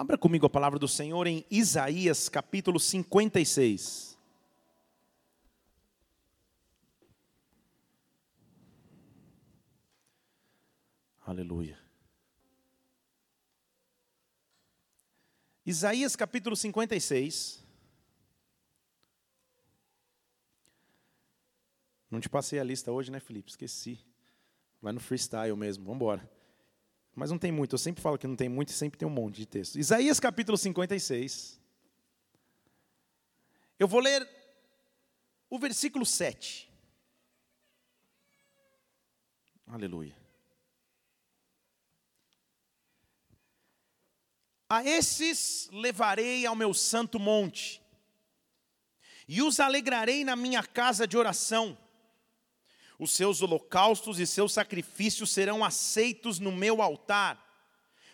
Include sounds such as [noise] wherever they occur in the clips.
Abra comigo a palavra do Senhor em Isaías capítulo 56. Aleluia. Isaías capítulo 56. Não te passei a lista hoje, né, Felipe? Esqueci. Vai no freestyle mesmo, vamos embora. Mas não tem muito, eu sempre falo que não tem muito e sempre tem um monte de texto. Isaías capítulo 56. Eu vou ler o versículo 7. Aleluia. A esses levarei ao meu santo monte, e os alegrarei na minha casa de oração. Os seus holocaustos e seus sacrifícios serão aceitos no meu altar,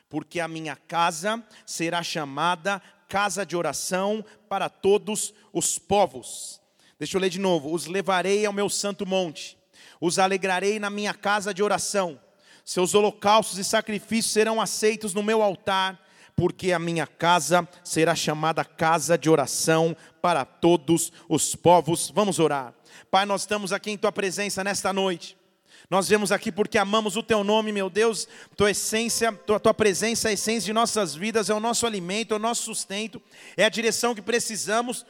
porque a minha casa será chamada casa de oração para todos os povos. Deixa eu ler de novo: os levarei ao meu santo monte, os alegrarei na minha casa de oração. Seus holocaustos e sacrifícios serão aceitos no meu altar porque a minha casa será chamada casa de oração para todos os povos. Vamos orar. Pai, nós estamos aqui em tua presença nesta noite. Nós vemos aqui porque amamos o teu nome, meu Deus, tua essência, tua, tua presença, a essência de nossas vidas, é o nosso alimento, é o nosso sustento, é a direção que precisamos.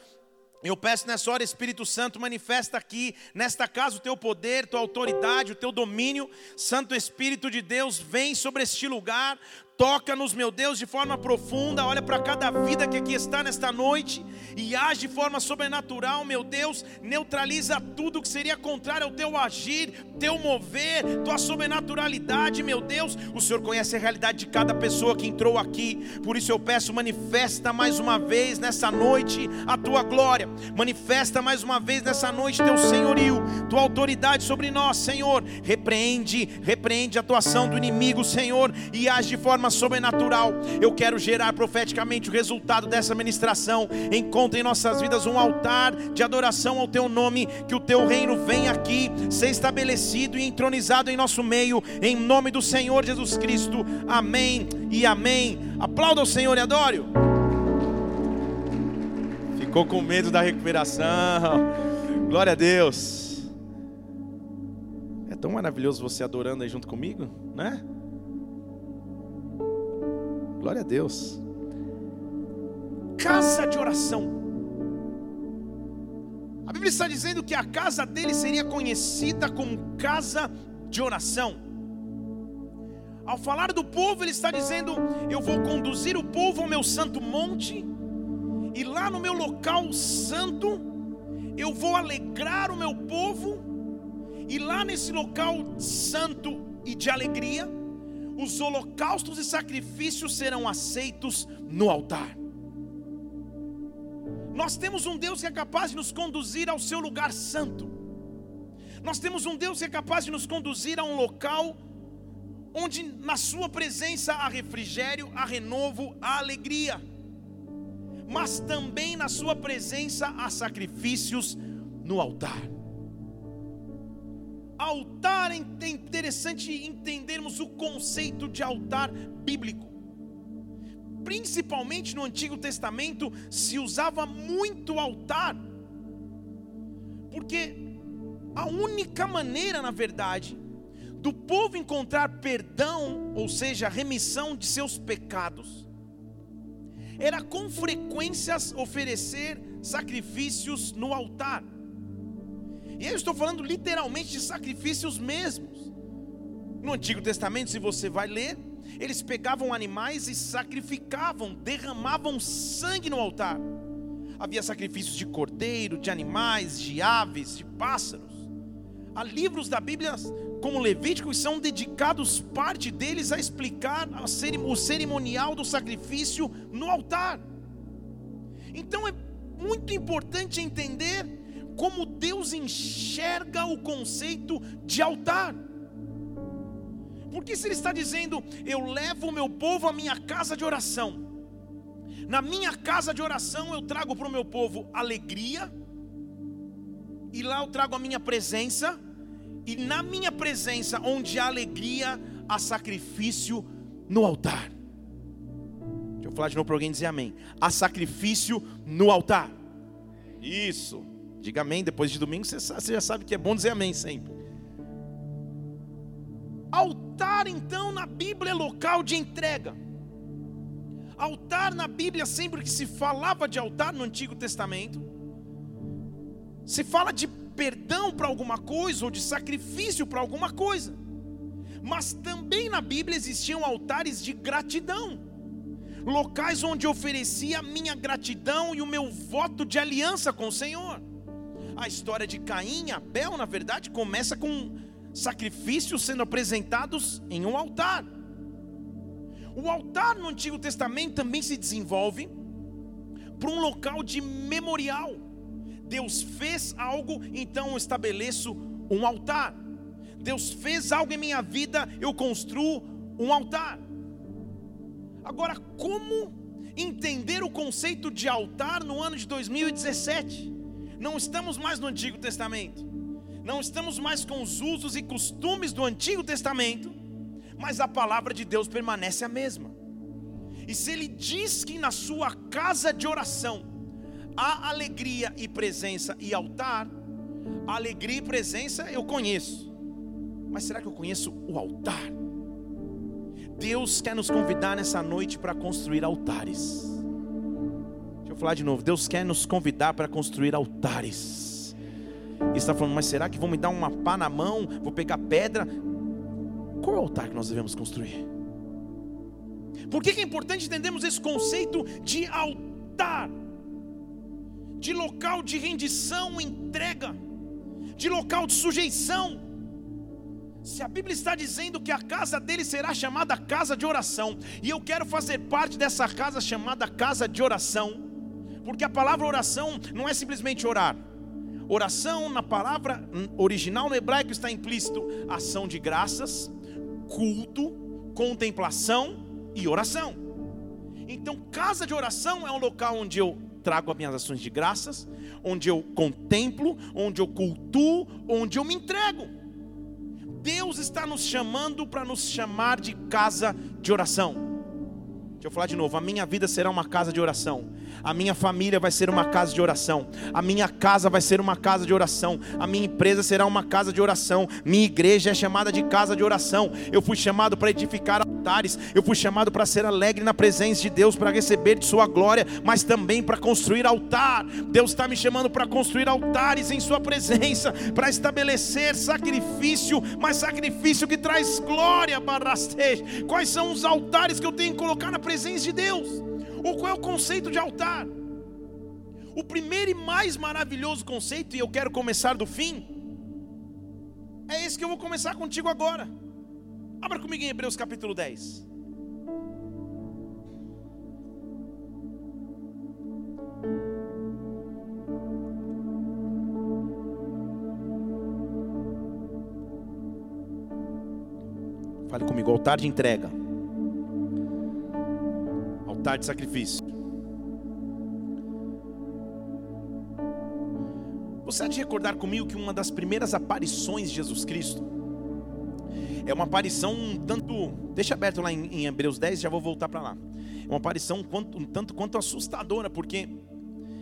Eu peço nessa hora, Espírito Santo, manifesta aqui, nesta casa, o teu poder, tua autoridade, o teu domínio. Santo Espírito de Deus, vem sobre este lugar, Toca-nos, meu Deus, de forma profunda. Olha para cada vida que aqui está nesta noite e age de forma sobrenatural, meu Deus. Neutraliza tudo que seria contrário ao teu agir, teu mover, tua sobrenaturalidade, meu Deus. O Senhor conhece a realidade de cada pessoa que entrou aqui. Por isso eu peço, manifesta mais uma vez nessa noite a tua glória. Manifesta mais uma vez nessa noite teu senhorio, tua autoridade sobre nós, Senhor. Repreende, repreende a atuação do inimigo, Senhor, e age de forma forma sobrenatural. Eu quero gerar profeticamente o resultado dessa ministração. Encontre em nossas vidas um altar de adoração ao teu nome, que o teu reino venha aqui, ser estabelecido e entronizado em nosso meio, em nome do Senhor Jesus Cristo. Amém e amém. Aplauda o Senhor e adore. Ficou com medo da recuperação. Glória a Deus. É tão maravilhoso você adorando aí junto comigo, né? Glória a Deus. Casa de oração. A Bíblia está dizendo que a casa dele seria conhecida como casa de oração. Ao falar do povo, ele está dizendo: Eu vou conduzir o povo ao meu santo monte, e lá no meu local santo, eu vou alegrar o meu povo, e lá nesse local santo e de alegria, os holocaustos e sacrifícios serão aceitos no altar. Nós temos um Deus que é capaz de nos conduzir ao seu lugar santo. Nós temos um Deus que é capaz de nos conduzir a um local onde na sua presença há refrigério, há renovo, há alegria. Mas também na sua presença há sacrifícios no altar. Altar é interessante entendermos o conceito de altar bíblico. Principalmente no Antigo Testamento se usava muito altar, porque a única maneira, na verdade, do povo encontrar perdão, ou seja, remissão de seus pecados, era com frequências oferecer sacrifícios no altar. E eu estou falando literalmente de sacrifícios mesmos. No Antigo Testamento, se você vai ler, eles pegavam animais e sacrificavam, derramavam sangue no altar. Havia sacrifícios de cordeiro, de animais, de aves, de pássaros. Há livros da Bíblia, como Levítico, que são dedicados, parte deles, a explicar o cerimonial do sacrifício no altar. Então é muito importante entender como Deus enxerga o conceito de altar. Porque se Ele está dizendo, eu levo o meu povo à minha casa de oração, na minha casa de oração eu trago para o meu povo alegria, e lá eu trago a minha presença, e na minha presença, onde há alegria, há sacrifício no altar. Deixa eu falar de novo para alguém dizer amém. Há sacrifício no altar. Isso. Diga amém. Depois de domingo você, já sabe que é bom dizer amém sempre. Altar, então, na Bíblia é local de entrega. Altar na Bíblia, sempre que se falava de altar no Antigo Testamento, se fala de perdão para alguma coisa ou de sacrifício para alguma coisa. Mas também na Bíblia existiam altares de gratidão, locais onde oferecia a minha gratidão e o meu voto de aliança com o Senhor. A história de Caim e Abel, na verdade, começa com sacrifícios sendo apresentados em um altar. O altar no Antigo Testamento também se desenvolve para um local de memorial. Deus fez algo, então eu estabeleço um altar. Deus fez algo em minha vida, eu construo um altar. Agora, como entender o conceito de altar no ano de 2017? Não estamos mais no Antigo Testamento, não estamos mais com os usos e costumes do Antigo Testamento, mas a palavra de Deus permanece a mesma. E se ele diz que na sua casa de oração há alegria e presença e altar, alegria e presença eu conheço, mas será que eu conheço o altar? Deus quer nos convidar nessa noite para construir altares. Eu falar de novo. Deus quer nos convidar para construir altares. E está falando, mas será que vão me dar uma pá na mão? Vou pegar pedra? Qual é o altar que nós devemos construir? Por que é importante entendermos esse conceito de altar? De local de rendição, entrega, de local de sujeição. Se a Bíblia está dizendo que a casa dele será chamada casa de oração, e eu quero fazer parte dessa casa chamada casa de oração, porque a palavra oração não é simplesmente orar. Oração, na palavra original no hebraico, está implícito ação de graças, culto, contemplação e oração. Então, casa de oração é um local onde eu trago as minhas ações de graças, onde eu contemplo, onde eu cultuo, onde eu me entrego. Deus está nos chamando para nos chamar de casa de oração. Deixa eu falar de novo: a minha vida será uma casa de oração, a minha família vai ser uma casa de oração, a minha casa vai ser uma casa de oração, a minha empresa será uma casa de oração, minha igreja é chamada de casa de oração. Eu fui chamado para edificar altares, eu fui chamado para ser alegre na presença de Deus, para receber de Sua glória, mas também para construir altar. Deus está me chamando para construir altares em Sua presença, para estabelecer sacrifício, mas sacrifício que traz glória. Quais são os altares que eu tenho que colocar na presença de Deus? Ou qual é o conceito de altar? O primeiro e mais maravilhoso conceito, e eu quero começar do fim, é esse que eu vou começar contigo agora. Abra comigo em Hebreus capítulo 10. Fale comigo, altar de entrega altar de sacrifício. Você há de recordar comigo que uma das primeiras aparições de Jesus Cristo é uma aparição um tanto, deixa aberto lá em, em Hebreus 10, já vou voltar para lá. É uma aparição um, tanto quanto assustadora, porque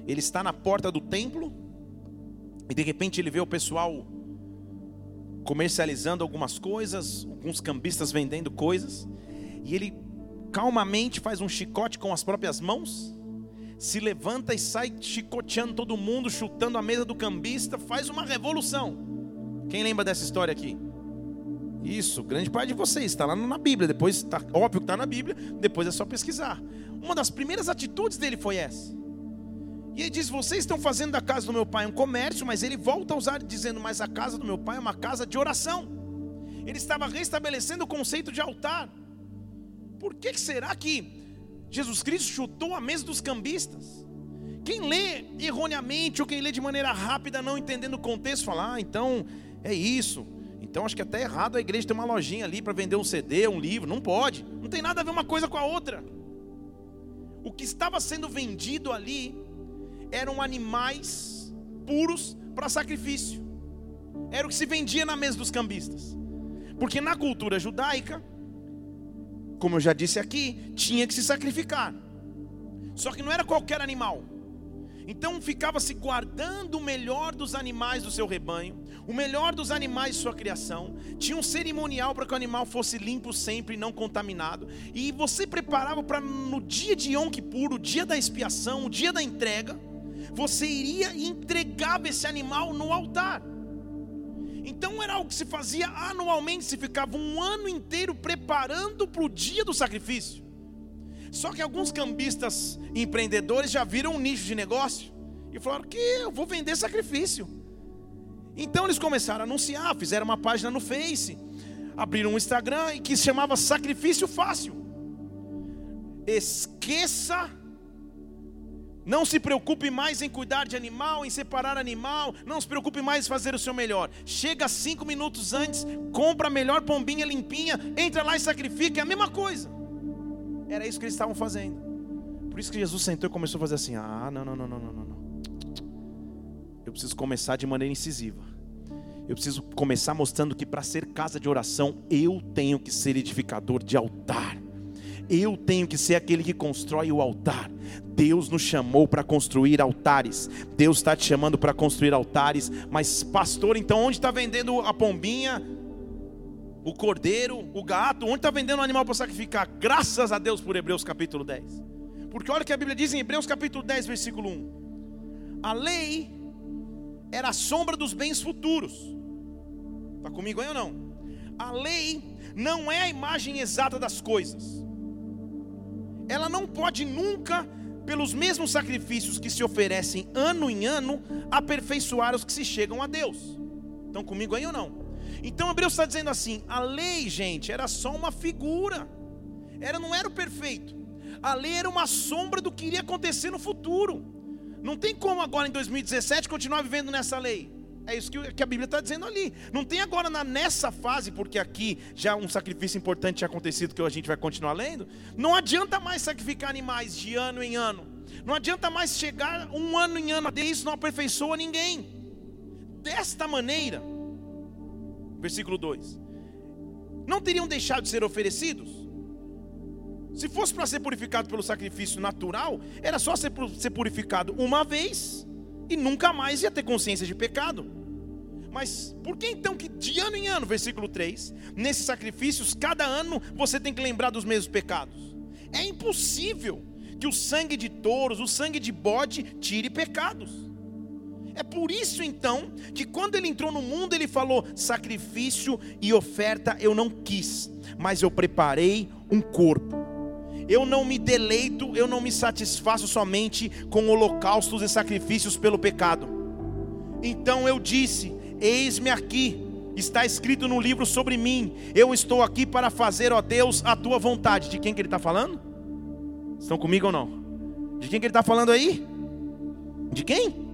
ele está na porta do templo e de repente ele vê o pessoal comercializando algumas coisas, alguns cambistas vendendo coisas, e ele calmamente faz um chicote com as próprias mãos, se levanta e sai chicoteando todo mundo, chutando a mesa do cambista, faz uma revolução. Quem lembra dessa história aqui? Isso, grande parte de vocês, está lá na Bíblia, depois está óbvio que está na Bíblia, depois é só pesquisar. Uma das primeiras atitudes dele foi essa. E ele diz: Vocês estão fazendo da casa do meu pai um comércio, mas ele volta a usar dizendo: Mas a casa do meu pai é uma casa de oração. Ele estava restabelecendo o conceito de altar. Por que será que Jesus Cristo chutou a mesa dos cambistas? Quem lê erroneamente ou quem lê de maneira rápida, não entendendo o contexto, fala: ah, então é isso. Então acho que é até errado a igreja ter uma lojinha ali para vender um CD, um livro. Não pode. Não tem nada a ver uma coisa com a outra. O que estava sendo vendido ali eram animais puros para sacrifício. Era o que se vendia na mesa dos cambistas. Porque na cultura judaica, como eu já disse aqui, tinha que se sacrificar. Só que não era qualquer animal. Então ficava se guardando o melhor dos animais do seu rebanho, o melhor dos animais de sua criação. Tinha um cerimonial para que o animal fosse limpo sempre, não contaminado. E você preparava para no dia de Yom Kippur, o dia da expiação, o dia da entrega, você iria e entregava esse animal no altar. Então era algo que se fazia anualmente, se ficava um ano inteiro preparando para o dia do sacrifício. Só que alguns cambistas empreendedores já viram um nicho de negócio e falaram que eu vou vender sacrifício. Então eles começaram a anunciar, fizeram uma página no Face, abriram um Instagram que se chamava Sacrifício Fácil. Esqueça não se preocupe mais em cuidar de animal, em separar animal. Não se preocupe mais em fazer o seu melhor. Chega cinco minutos antes, compra a melhor pombinha limpinha, entra lá e sacrifica. É a mesma coisa. Era isso que eles estavam fazendo. Por isso que Jesus sentou e começou a fazer assim: Ah, não, não, não, não, não, não. Eu preciso começar de maneira incisiva. Eu preciso começar mostrando que para ser casa de oração, eu tenho que ser edificador de altar. Eu tenho que ser aquele que constrói o altar. Deus nos chamou para construir altares. Deus está te chamando para construir altares. Mas, pastor, então onde está vendendo a pombinha, o cordeiro, o gato? Onde está vendendo o animal para sacrificar? Graças a Deus por Hebreus capítulo 10. Porque olha o que a Bíblia diz em Hebreus capítulo 10, versículo 1. A lei era a sombra dos bens futuros. Está comigo aí ou não? A lei não é a imagem exata das coisas ela não pode nunca, pelos mesmos sacrifícios que se oferecem ano em ano, aperfeiçoar os que se chegam a Deus. Estão comigo aí ou não? Então Hebreus está dizendo assim: a lei, gente, era só uma figura, era não era o perfeito. A lei era uma sombra do que iria acontecer no futuro. Não tem como agora em 2017 continuar vivendo nessa lei. É isso que a Bíblia está dizendo ali. Não tem agora na, nessa fase, porque aqui já um sacrifício importante tinha acontecido que a gente vai continuar lendo. Não adianta mais sacrificar animais de ano em ano. Não adianta mais chegar um ano em ano. Isso não aperfeiçoa ninguém. Desta maneira, versículo 2: Não teriam deixado de ser oferecidos? Se fosse para ser purificado pelo sacrifício natural, era só ser, purificado uma vez e nunca mais ia ter consciência de pecado. Mas por que então que de ano em ano, versículo 3, nesses sacrifícios, cada ano você tem que lembrar dos mesmos pecados? É impossível que o sangue de touros, o sangue de bode, tire pecados. É por isso então que quando ele entrou no mundo, ele falou: sacrifício e oferta eu não quis, mas eu preparei um corpo eu não me deleito, eu não me satisfaço somente com holocaustos e sacrifícios pelo pecado. Então eu disse: Eis-me aqui, está escrito no livro sobre mim. Eu estou aqui para fazer, ó Deus, a tua vontade. De quem que ele está falando? Estão comigo ou não? De quem que ele está falando aí? De quem?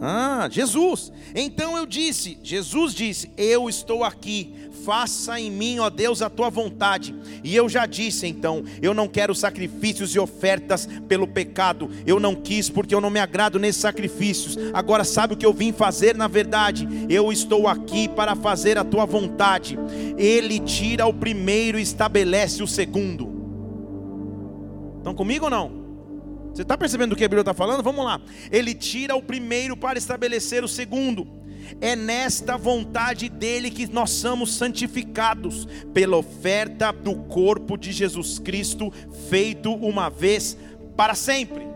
Ah, Jesus. Então eu disse, Jesus disse: Eu estou aqui, faça em mim, ó Deus, a tua vontade. E eu já disse então: Eu não quero sacrifícios e ofertas pelo pecado. Eu não quis, porque eu não me agrado nesses sacrifícios. Agora, sabe o que eu vim fazer na verdade? Eu estou aqui para fazer a tua vontade. Ele tira o primeiro e estabelece o segundo. Estão comigo ou não? Você está percebendo o que a Bíblia está falando? Vamos lá. Ele tira o primeiro para estabelecer o segundo. É nesta vontade dele que nós somos santificados, pela oferta do corpo de Jesus Cristo, feito uma vez para sempre.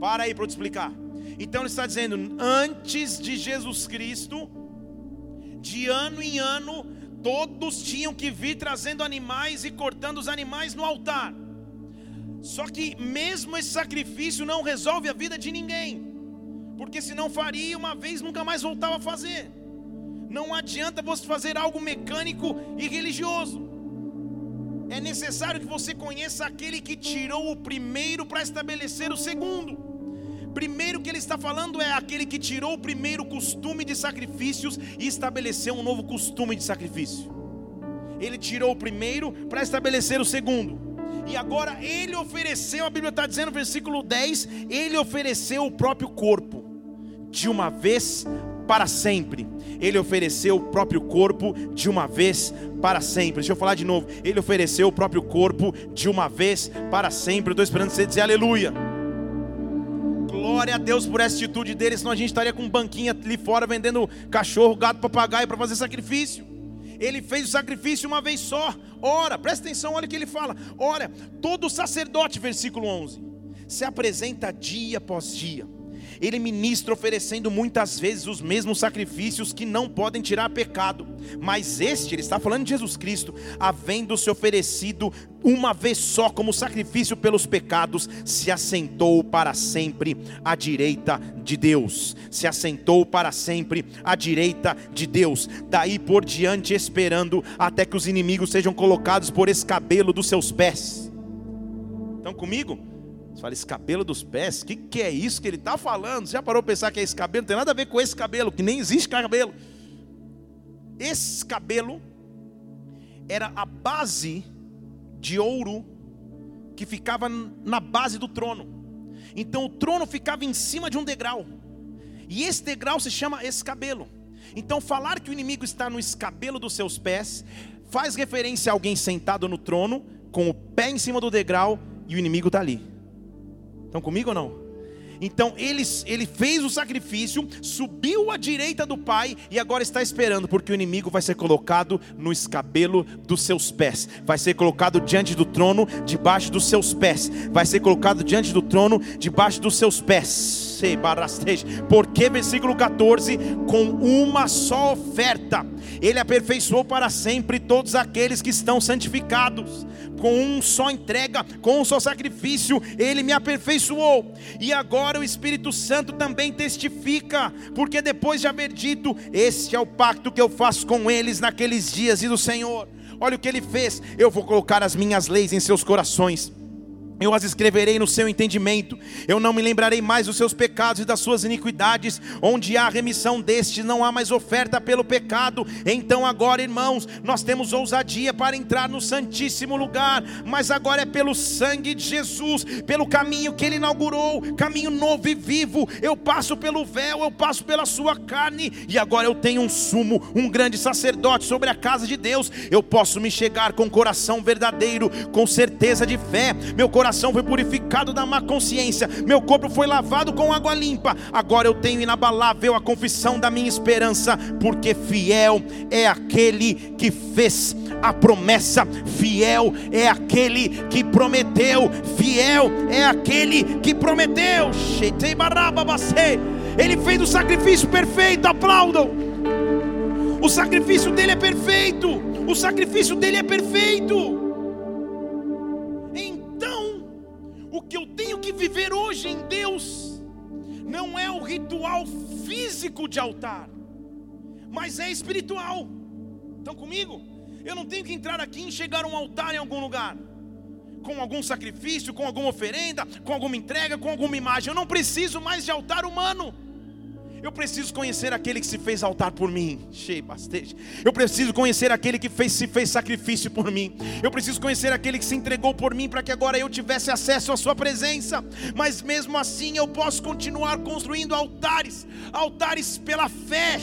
Para aí para eu te explicar. Então ele está dizendo: antes de Jesus Cristo, de ano em ano, todos tinham que vir trazendo animais e cortando os animais no altar. Só que mesmo esse sacrifício não resolve a vida de ninguém. Porque se não faria uma vez, nunca mais voltava a fazer. Não adianta você fazer algo mecânico e religioso. É necessário que você conheça aquele que tirou o primeiro para estabelecer o segundo. Primeiro que ele está falando é aquele que tirou o primeiro costume de sacrifícios e estabeleceu um novo costume de sacrifício. Ele tirou o primeiro para estabelecer o segundo. E agora ele ofereceu, a Bíblia está dizendo versículo 10, ele ofereceu o próprio corpo, de uma vez para sempre. Ele ofereceu o próprio corpo de uma vez para sempre. Deixa eu falar de novo. Ele ofereceu o próprio corpo de uma vez para sempre. Eu estou esperando você dizer aleluia. Glória a Deus por essa atitude dele, senão a gente estaria com um banquinho ali fora vendendo cachorro, gato, papagaio para fazer sacrifício. Ele fez o sacrifício uma vez só. Ora, presta atenção, olha o que ele fala. Ora, todo sacerdote, versículo 11, se apresenta dia após dia ele ministra oferecendo muitas vezes os mesmos sacrifícios que não podem tirar pecado. Mas este, ele está falando de Jesus Cristo, havendo se oferecido uma vez só como sacrifício pelos pecados, se assentou para sempre à direita de Deus. Se assentou para sempre à direita de Deus. Daí por diante esperando até que os inimigos sejam colocados por escabelo dos seus pés. Estão comigo? Fala, escabelo dos pés? O que, que é isso que ele está falando? Você já parou para pensar que é esse cabelo? Não tem nada a ver com esse cabelo, que nem existe cabelo. Esse cabelo era a base de ouro que ficava na base do trono. Então o trono ficava em cima de um degrau. E esse degrau se chama escabelo. Então falar que o inimigo está no escabelo dos seus pés faz referência a alguém sentado no trono, com o pé em cima do degrau e o inimigo está ali. Estão comigo ou não? Então ele, ele fez o sacrifício, subiu à direita do Pai e agora está esperando, porque o inimigo vai ser colocado no escabelo dos seus pés, vai ser colocado diante do trono, debaixo dos seus pés, vai ser colocado diante do trono, debaixo dos seus pés. Porque, versículo 14: com uma só oferta, Ele aperfeiçoou para sempre todos aqueles que estão santificados com um só entrega, com um só sacrifício, ele me aperfeiçoou. E agora o Espírito Santo também testifica, porque depois de haver dito: Este é o pacto que eu faço com eles naqueles dias, e do Senhor. Olha o que ele fez: eu vou colocar as minhas leis em seus corações eu as escreverei no seu entendimento. Eu não me lembrarei mais dos seus pecados e das suas iniquidades. Onde há remissão destes, não há mais oferta pelo pecado. Então, agora, irmãos, nós temos ousadia para entrar no Santíssimo Lugar. Mas agora é pelo sangue de Jesus, pelo caminho que Ele inaugurou caminho novo e vivo. Eu passo pelo véu, eu passo pela Sua carne. E agora eu tenho um sumo, um grande sacerdote sobre a casa de Deus. Eu posso me chegar com coração verdadeiro, com certeza de fé. Meu coração coração foi purificado da má consciência, meu corpo foi lavado com água limpa. Agora eu tenho inabalável a confissão da minha esperança, porque fiel é aquele que fez a promessa, fiel é aquele que prometeu, fiel é aquele que prometeu. Ele fez o sacrifício perfeito, aplaudam. O sacrifício dele é perfeito. O sacrifício dele é perfeito. Que eu tenho que viver hoje em Deus não é o ritual físico de altar, mas é espiritual. Estão comigo? Eu não tenho que entrar aqui e chegar a um altar em algum lugar, com algum sacrifício, com alguma oferenda, com alguma entrega, com alguma imagem. Eu não preciso mais de altar humano. Eu preciso conhecer aquele que se fez altar por mim. Eu preciso conhecer aquele que fez, se fez sacrifício por mim. Eu preciso conhecer aquele que se entregou por mim para que agora eu tivesse acesso à sua presença. Mas mesmo assim eu posso continuar construindo altares, altares pela fé,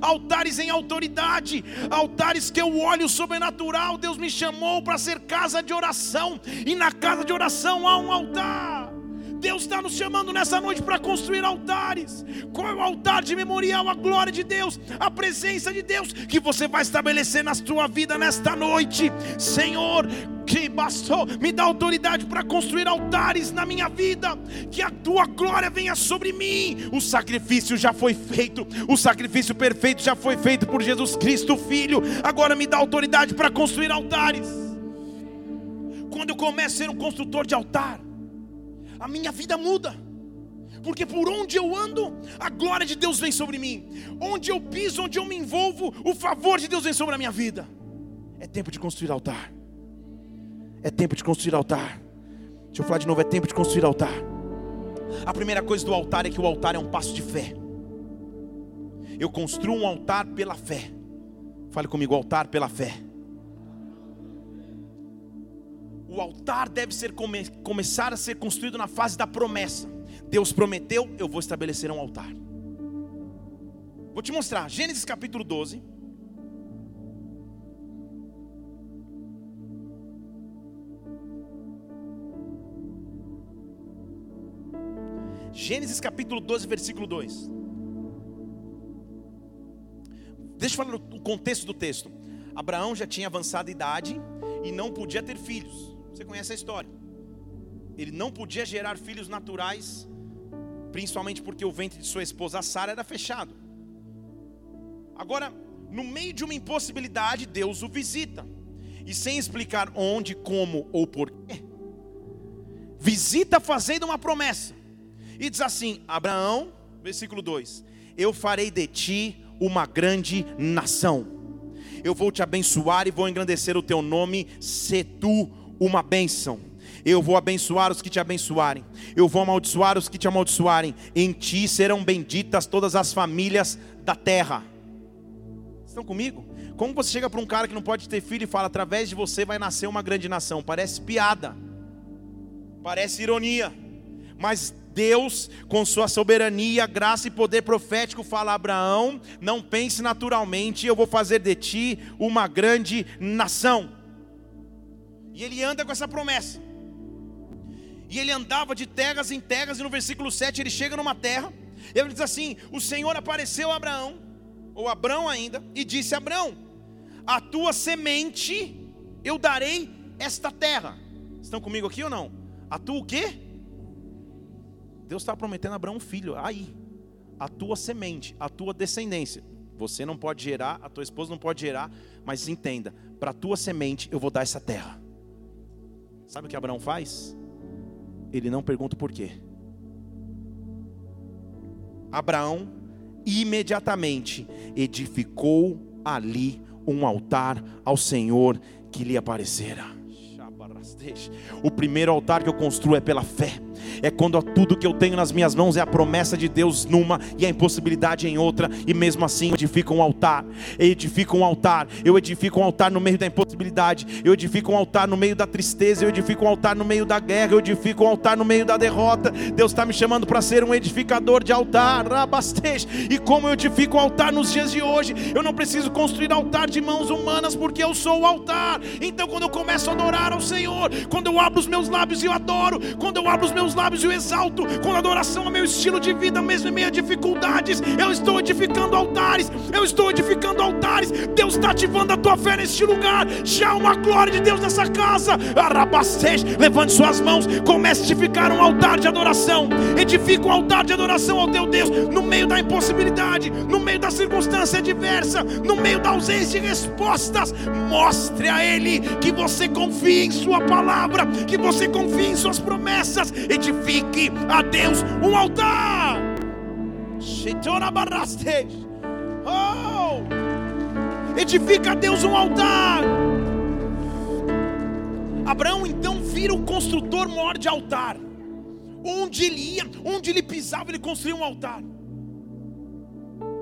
altares em autoridade, altares que eu olho sobrenatural. Deus me chamou para ser casa de oração, e na casa de oração há um altar. Deus está nos chamando nessa noite para construir altares. Qual é o altar de memorial? A glória de Deus, a presença de Deus que você vai estabelecer na sua vida nesta noite. Senhor, que bastou, me dá autoridade para construir altares na minha vida, que a tua glória venha sobre mim. O sacrifício já foi feito, o sacrifício perfeito já foi feito por Jesus Cristo, Filho. Agora me dá autoridade para construir altares. Quando eu começo a ser um construtor de altar, a minha vida muda. Porque por onde eu ando, a glória de Deus vem sobre mim. Onde eu piso, onde eu me envolvo, o favor de Deus vem sobre a minha vida. É tempo de construir altar. É tempo de construir altar. Deixa eu falar de novo, é tempo de construir altar. A primeira coisa do altar é que o altar é um passo de fé. Eu construo um altar pela fé. Fale comigo, altar pela fé. O altar deve ser come, começar a ser construído na fase da promessa. Deus prometeu, eu vou estabelecer um altar. Vou te mostrar. Gênesis capítulo 12. Gênesis capítulo 12, versículo 2. Deixa eu falar o contexto do texto. Abraão já tinha avançada idade e não podia ter filhos. Você conhece a história. Ele não podia gerar filhos naturais, principalmente porque o ventre de sua esposa Sara era fechado. Agora, no meio de uma impossibilidade, Deus o visita. E sem explicar onde, como ou porquê, visita fazendo uma promessa. E diz assim: Abraão, versículo 2: Eu farei de ti uma grande nação. Eu vou te abençoar e vou engrandecer o teu nome, se tu uma bênção. Eu vou abençoar os que te abençoarem, eu vou amaldiçoar os que te amaldiçoarem. Em ti serão benditas todas as famílias da terra. Estão comigo? Como você chega para um cara que não pode ter filho e fala: através de você vai nascer uma grande nação? Parece piada, parece ironia, mas Deus, com sua soberania, graça e poder profético, fala a Abraão: não pense naturalmente, eu vou fazer de ti uma grande nação. E ele anda com essa promessa. E ele andava de terras em terras, e no versículo 7 ele chega numa terra, e ele diz assim: O Senhor apareceu a Abraão, ou Abraão ainda, e disse: Abraão, a tua semente eu darei esta terra. Estão comigo aqui ou não? A tua o quê? Deus está prometendo a Abraão um filho, aí, a tua semente, a tua descendência. Você não pode gerar, a tua esposa não pode gerar, mas entenda: para a tua semente eu vou dar essa terra. Sabe o que Abraão faz? Ele não pergunta por quê. Abraão imediatamente edificou ali um altar ao Senhor que lhe aparecera. O primeiro altar que eu construo é pela fé. É quando tudo que eu tenho nas minhas mãos é a promessa de Deus numa e a impossibilidade em outra, e mesmo assim eu edifico um altar. Eu edifico um altar. Eu edifico um altar no meio da impossibilidade. Eu edifico um altar no meio da tristeza. Eu edifico um altar no meio da guerra. Eu edifico um altar no meio da derrota. Deus está me chamando para ser um edificador de altar. Rabastej. E como eu edifico um altar nos dias de hoje, eu não preciso construir altar de mãos humanas, porque eu sou o altar. Então, quando eu começo a adorar ao Senhor, quando eu abro os meus lábios e eu adoro, quando eu abro os meus lábios e eu exalto, quando a adoração é meu estilo de vida, mesmo em meio a dificuldades, eu estou edificando altares, eu estou edificando altares. Deus está ativando a tua fé neste lugar. Já uma glória de Deus nessa casa. Arabastej, levante suas mãos, comece a edificar um altar de adoração. Edifica um altar de adoração ao teu Deus no meio da impossibilidade, no meio da circunstância adversa, no meio da ausência de respostas. Mostre a Ele que você confia em Sua palavra, que você confia em Suas promessas. Edifique a Deus um altar. Oh! Edifica a Deus um altar. Abraão então vira o construtor maior de altar. Onde ele ia, onde ele pisava, ele construía um altar.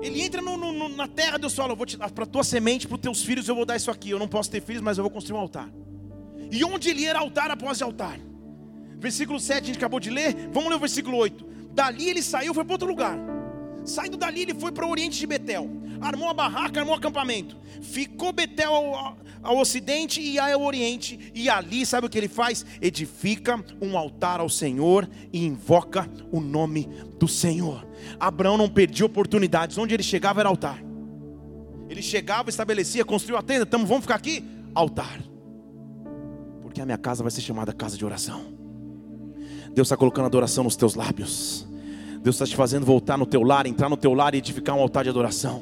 Ele entra no, no, na terra, Deus fala: para tua semente, para os teus filhos, eu vou dar isso aqui. Eu não posso ter filhos, mas eu vou construir um altar. E onde ele era altar após altar? Versículo 7 a gente acabou de ler. Vamos ler o versículo 8. Dali ele saiu, foi para outro lugar. Saindo dali, ele foi para o oriente de Betel. Armou a barraca, armou o acampamento. Ficou Betel ao, ao, ocidente e ao oriente. E ali, sabe o que ele faz? Edifica um altar ao Senhor e invoca o nome do Senhor. Abraão não perdia oportunidades. Onde ele chegava era altar. Ele chegava, estabelecia, construiu a tenda. Tamo, vamos ficar aqui? Altar. Porque a minha casa vai ser chamada casa de oração. Deus está colocando adoração nos teus lábios. Deus está te fazendo voltar no teu lar, entrar no teu lar e edificar um altar de adoração.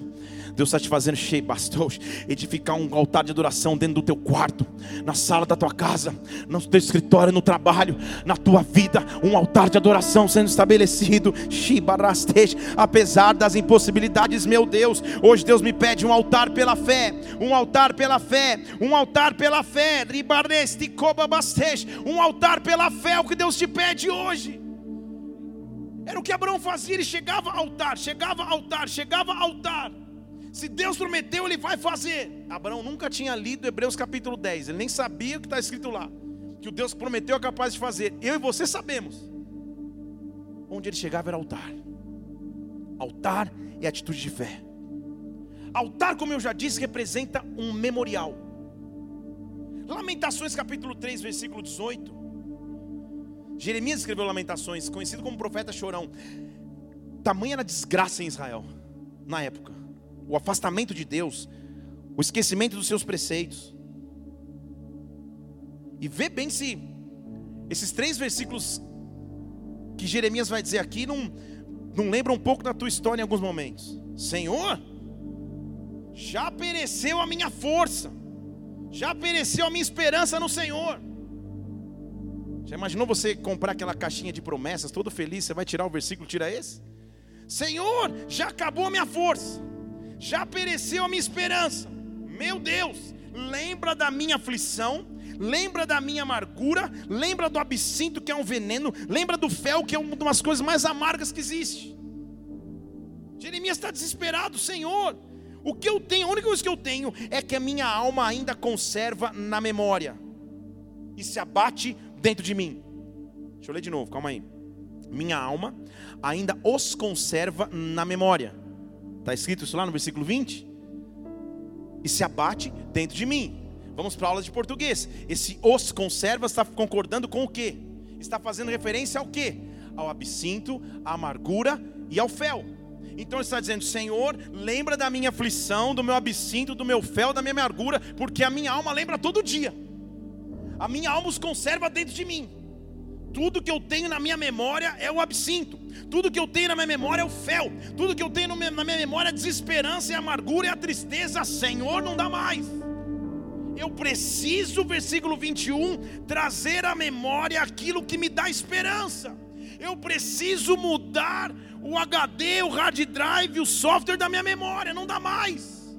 Deus está te fazendo cheio, bastos, edificar um altar de adoração dentro do teu quarto, na sala da tua casa, no teu escritório, no trabalho, na tua vida, um altar de adoração sendo estabelecido. Apesar das impossibilidades, meu Deus, hoje Deus me pede um altar pela fé, um altar pela fé, um altar pela fé, um altar pela fé, é o que Deus te pede hoje. Era o que Abraão fazia, ele chegava ao altar, chegava ao altar, chegava ao altar. Se Deus prometeu, ele vai fazer. Abraão nunca tinha lido Hebreus capítulo 10, ele nem sabia o que está escrito lá. Que o Deus que prometeu é capaz de fazer. Eu e você sabemos. Onde ele chegava era altar. Altar é atitude de fé. Altar, como eu já disse, representa um memorial. Lamentações capítulo 3, versículo 18. Jeremias escreveu Lamentações, conhecido como profeta chorão. Tamanha era a desgraça em Israel, na época. O afastamento de Deus, o esquecimento dos seus preceitos. E vê bem se esses três versículos que Jeremias vai dizer aqui não, não lembram um pouco da tua história em alguns momentos. Senhor, já pereceu a minha força, já pereceu a minha esperança no Senhor. Já imaginou você comprar aquela caixinha de promessas, todo feliz, você vai tirar o versículo, tira esse? Senhor, já acabou a minha força, já pereceu a minha esperança. Meu Deus, lembra da minha aflição, lembra da minha amargura, lembra do absinto que é um veneno, lembra do fel que é uma das coisas mais amargas que existe. Jeremias está desesperado, Senhor. O que eu tenho, a única coisa que eu tenho é que a minha alma ainda conserva na memória e se abate dentro de mim. Deixa eu ler de novo, calma aí. Minha alma ainda os conserva na memória. Está escrito isso lá no versículo 20? E se abate dentro de mim. Vamos para a aula de português. Esse os conserva está concordando com o que? Está fazendo referência ao que? Ao absinto, à amargura e ao fel. Então ele está dizendo: Senhor, lembra da minha aflição, do meu absinto, do meu fel, da minha amargura, porque a minha alma lembra todo dia. A minha alma os conserva dentro de mim. Tudo que eu tenho na minha memória é o absinto. Tudo que eu tenho na minha memória é o fel. Tudo que eu tenho na minha memória é a desesperança e a amargura e a tristeza. Senhor, não dá mais. Eu preciso, versículo 21, trazer à memória aquilo que me dá esperança. Eu preciso mudar o HD, o hard drive, o software da minha memória. Não dá mais.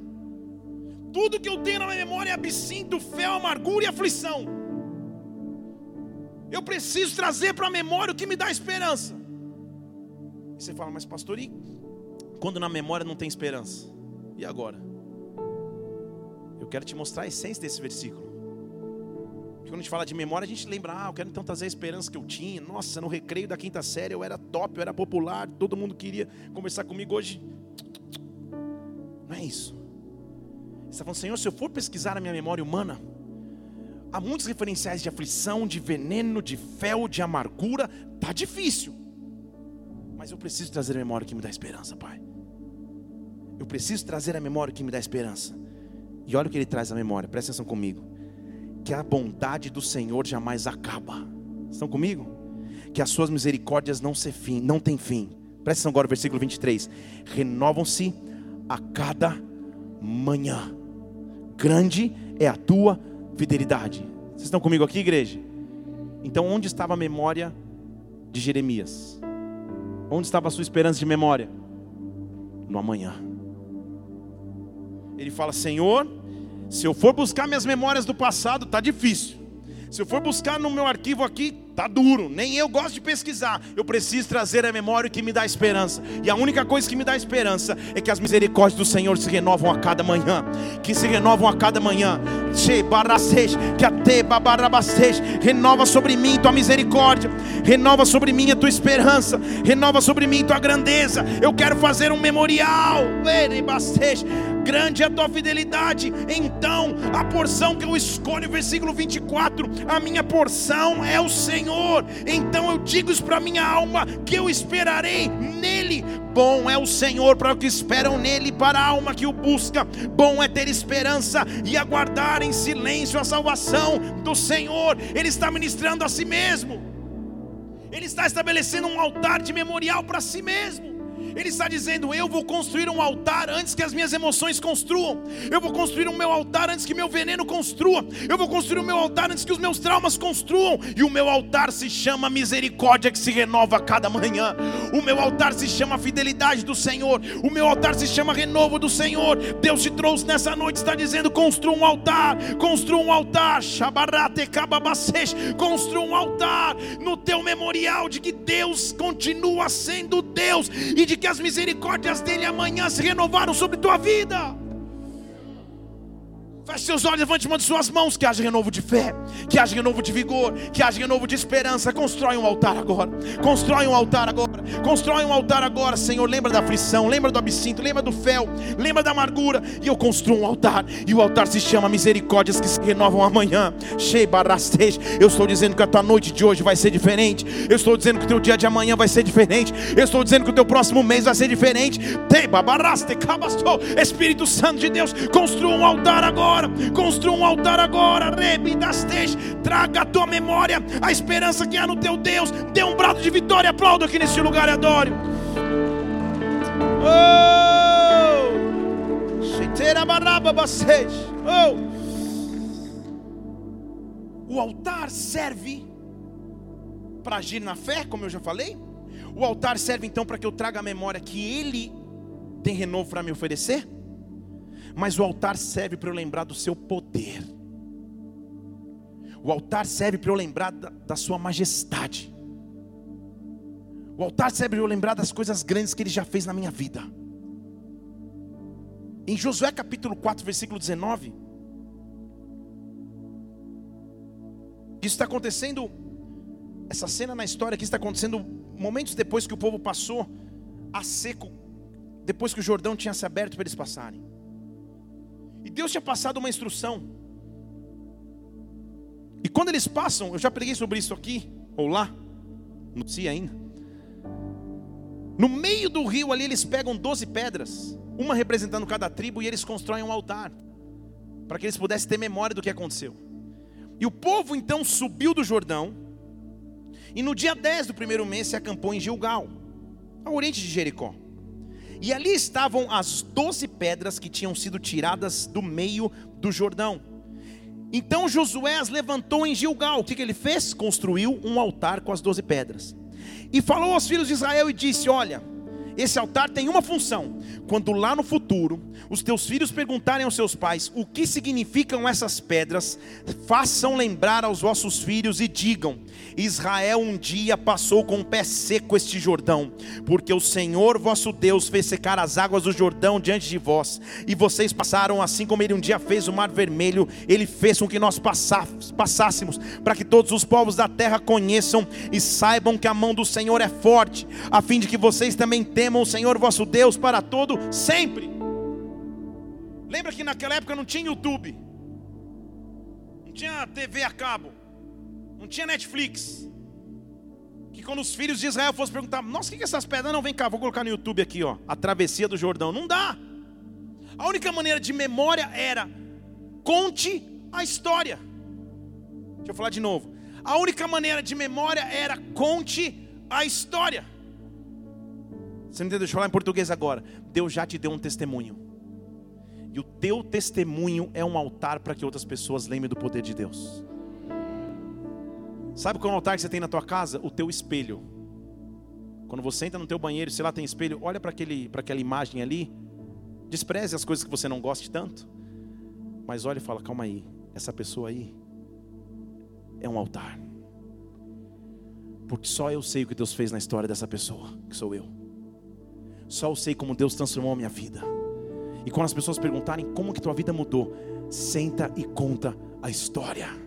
Tudo que eu tenho na minha memória é absinto, fel, amargura e aflição. Eu preciso trazer para a memória o que me dá esperança. E você fala, mas pastor, e quando na memória não tem esperança? E agora? Eu quero te mostrar a essência desse versículo. Porque quando a gente fala de memória, a gente lembra, ah, eu quero então trazer a esperança que eu tinha. Nossa, no recreio da quinta série eu era top, eu era popular, todo mundo queria conversar comigo. Hoje, não é isso. Você está falando, Senhor, se eu for pesquisar a minha memória humana, há muitos referenciais de aflição, de veneno, de fel, de amargura. Tá difícil. Mas eu preciso trazer a memória que me dá esperança, Pai. Eu preciso trazer a memória que me dá esperança. E olha o que ele traz à memória, presta atenção comigo. Que a bondade do Senhor jamais acaba. Estão comigo? Que as suas misericórdias não, se fim, não têm fim. Presta atenção agora, versículo 23. Renovam-se a cada manhã. Grande é a tua fidelidade. Vocês estão comigo aqui, igreja? Então, onde estava a memória de Jeremias? Onde estava a sua esperança de memória? No amanhã. Ele fala: Senhor, se eu for buscar minhas memórias do passado, está difícil. Se eu for buscar no meu arquivo aqui, tá duro. Nem eu gosto de pesquisar. Eu preciso trazer a memória que me dá esperança. E a única coisa que me dá esperança é que as misericórdias do Senhor se renovam a cada manhã. Que se renovam a cada manhã. Que até renova sobre mim tua misericórdia. Renova sobre mim a tua esperança. Renova sobre mim tua grandeza. Eu quero fazer um memorial. Grande é a tua fidelidade. Então, a porção que eu escolho, versículo 24, a minha porção é o Senhor. Então eu digo isso para minha alma que eu esperarei nele. Bom é o Senhor para os que esperam nele, para a alma que o busca. Bom é ter esperança e aguardar em silêncio a salvação do Senhor. Ele está ministrando a si mesmo. Ele está estabelecendo um altar de memorial para si mesmo. Ele está dizendo: Eu vou construir um altar antes que as minhas emoções construam. Eu vou construir o meu altar antes que meu veneno construa. Eu vou construir o meu altar antes que os meus traumas construam. E o meu altar se chama misericórdia que se renova a cada manhã. O meu altar se chama fidelidade do Senhor. O meu altar se chama renovo do Senhor. Deus te trouxe nessa noite, está dizendo: construa um altar, construa um altar. Construa um altar no teu memorial de que Deus continua sendo Deus e de que que as misericórdias dele amanhã se renovaram sobre tua vida. Feche seus olhos, levante uma de suas mãos, que haja renovo de fé, que haja renovo de vigor, que haja renovo de esperança. Constrói um altar agora. Constrói um altar agora. Constrói um altar agora, Senhor. Lembra da aflição, lembra do absinto, lembra do fel, lembra da amargura. E eu construo um altar. E o altar se chama Misericórdias que se renovam amanhã. Eu estou dizendo que a tua noite de hoje vai ser diferente. Eu estou dizendo que o teu dia de amanhã vai ser diferente. Eu estou dizendo que o teu próximo mês vai ser diferente. Espírito Santo de Deus, construa um altar agora agora, construa um altar agora, rebidasteis, traga a tua memória, a esperança que há no teu Deus, dê um brado de vitória, aplauda aqui nesse lugar e adore. Oh! Oh! O altar serve para agir na fé, como eu já falei. O altar serve então para que eu traga a memória que Ele tem renovo para me oferecer mas o altar serve para eu lembrar do seu poder. O altar serve para eu lembrar da, da, sua majestade. O altar serve para eu lembrar das coisas grandes que ele já fez na minha vida. Em Josué capítulo 4, versículo 19, isso está acontecendo, essa cena na história aqui está acontecendo momentos depois que o povo passou a seco, depois que o Jordão tinha se aberto para eles passarem. E Deus tinha passado uma instrução. E quando eles passam, eu já preguei sobre isso aqui, ou lá, não sei ainda. No meio do rio ali, eles pegam 12 pedras, uma representando cada tribo, e eles constroem um altar, para que eles pudessem ter memória do que aconteceu. E o povo então subiu do Jordão, e no dia 10 do primeiro mês se acampou em Gilgal, ao oriente de Jericó. E ali estavam as doze pedras que tinham sido tiradas do meio do Jordão. Então Josué as levantou em Gilgal. O que, que ele fez? Construiu um altar com as doze pedras. E falou aos filhos de Israel e disse: Olha, esse altar tem uma função. Quando lá no futuro os teus filhos perguntarem aos seus pais o que significam essas pedras, façam lembrar aos vossos filhos e digam: Israel um dia passou com o pé seco este Jordão, porque o Senhor vosso Deus fez secar as águas do Jordão diante de vós, e vocês passaram assim como ele um dia fez o mar vermelho, ele fez com que nós passássemos, para que todos os povos da terra conheçam e saibam que a mão do Senhor é forte, a fim de que vocês também temam o Senhor vosso Deus para todo sempre. Lembra que naquela época não tinha YouTube, não tinha TV a cabo, não tinha Netflix. Que quando os filhos de Israel fossem perguntar, nossa, o que é essas pedras? Não, vem cá, vou colocar no YouTube aqui, ó, a travessia do Jordão. Não dá. A única maneira de memória era conte a história. Deixa eu falar de novo. A única maneira de memória era conte a história. Você não entendeu? Deixa eu falar em português agora. Deus já te deu um testemunho. E o teu testemunho é um altar para que outras pessoas lembrem do poder de Deus. Sabe qual é o altar que você tem na tua casa? O teu espelho. Quando você entra no teu banheiro, se lá tem espelho, olha para aquela imagem ali. Despreze as coisas que você não goste tanto. Mas olha e fala, calma aí. Essa pessoa aí é um altar. Porque só eu sei o que Deus fez na história dessa pessoa, que sou eu. Só eu sei como Deus transformou a minha vida. E quando as pessoas perguntarem como que tua vida mudou, senta e conta a história.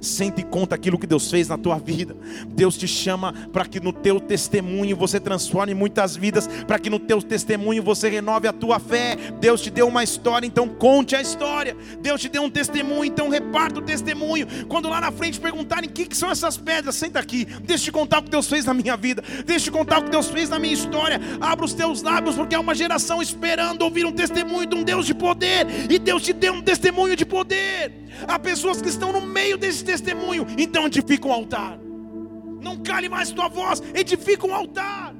Sente conta aquilo que Deus fez na tua vida. Deus te chama para que no teu testemunho você transforme muitas vidas, para que no teu testemunho você renove a tua fé. Deus te deu uma história, então conte a história. Deus te deu um testemunho, então reparta o testemunho. Quando lá na frente perguntarem o que, que são essas pedras, senta aqui. Deixa eu te contar o que Deus fez na minha vida. Deixa eu te contar o que Deus fez na minha história. Abra os teus lábios, porque há uma geração esperando ouvir um testemunho de um Deus de poder. E Deus te deu um testemunho de poder poder. Há pessoas que estão no meio desse testemunho, então edifica um altar. Não cale mais tua voz, edifica um altar.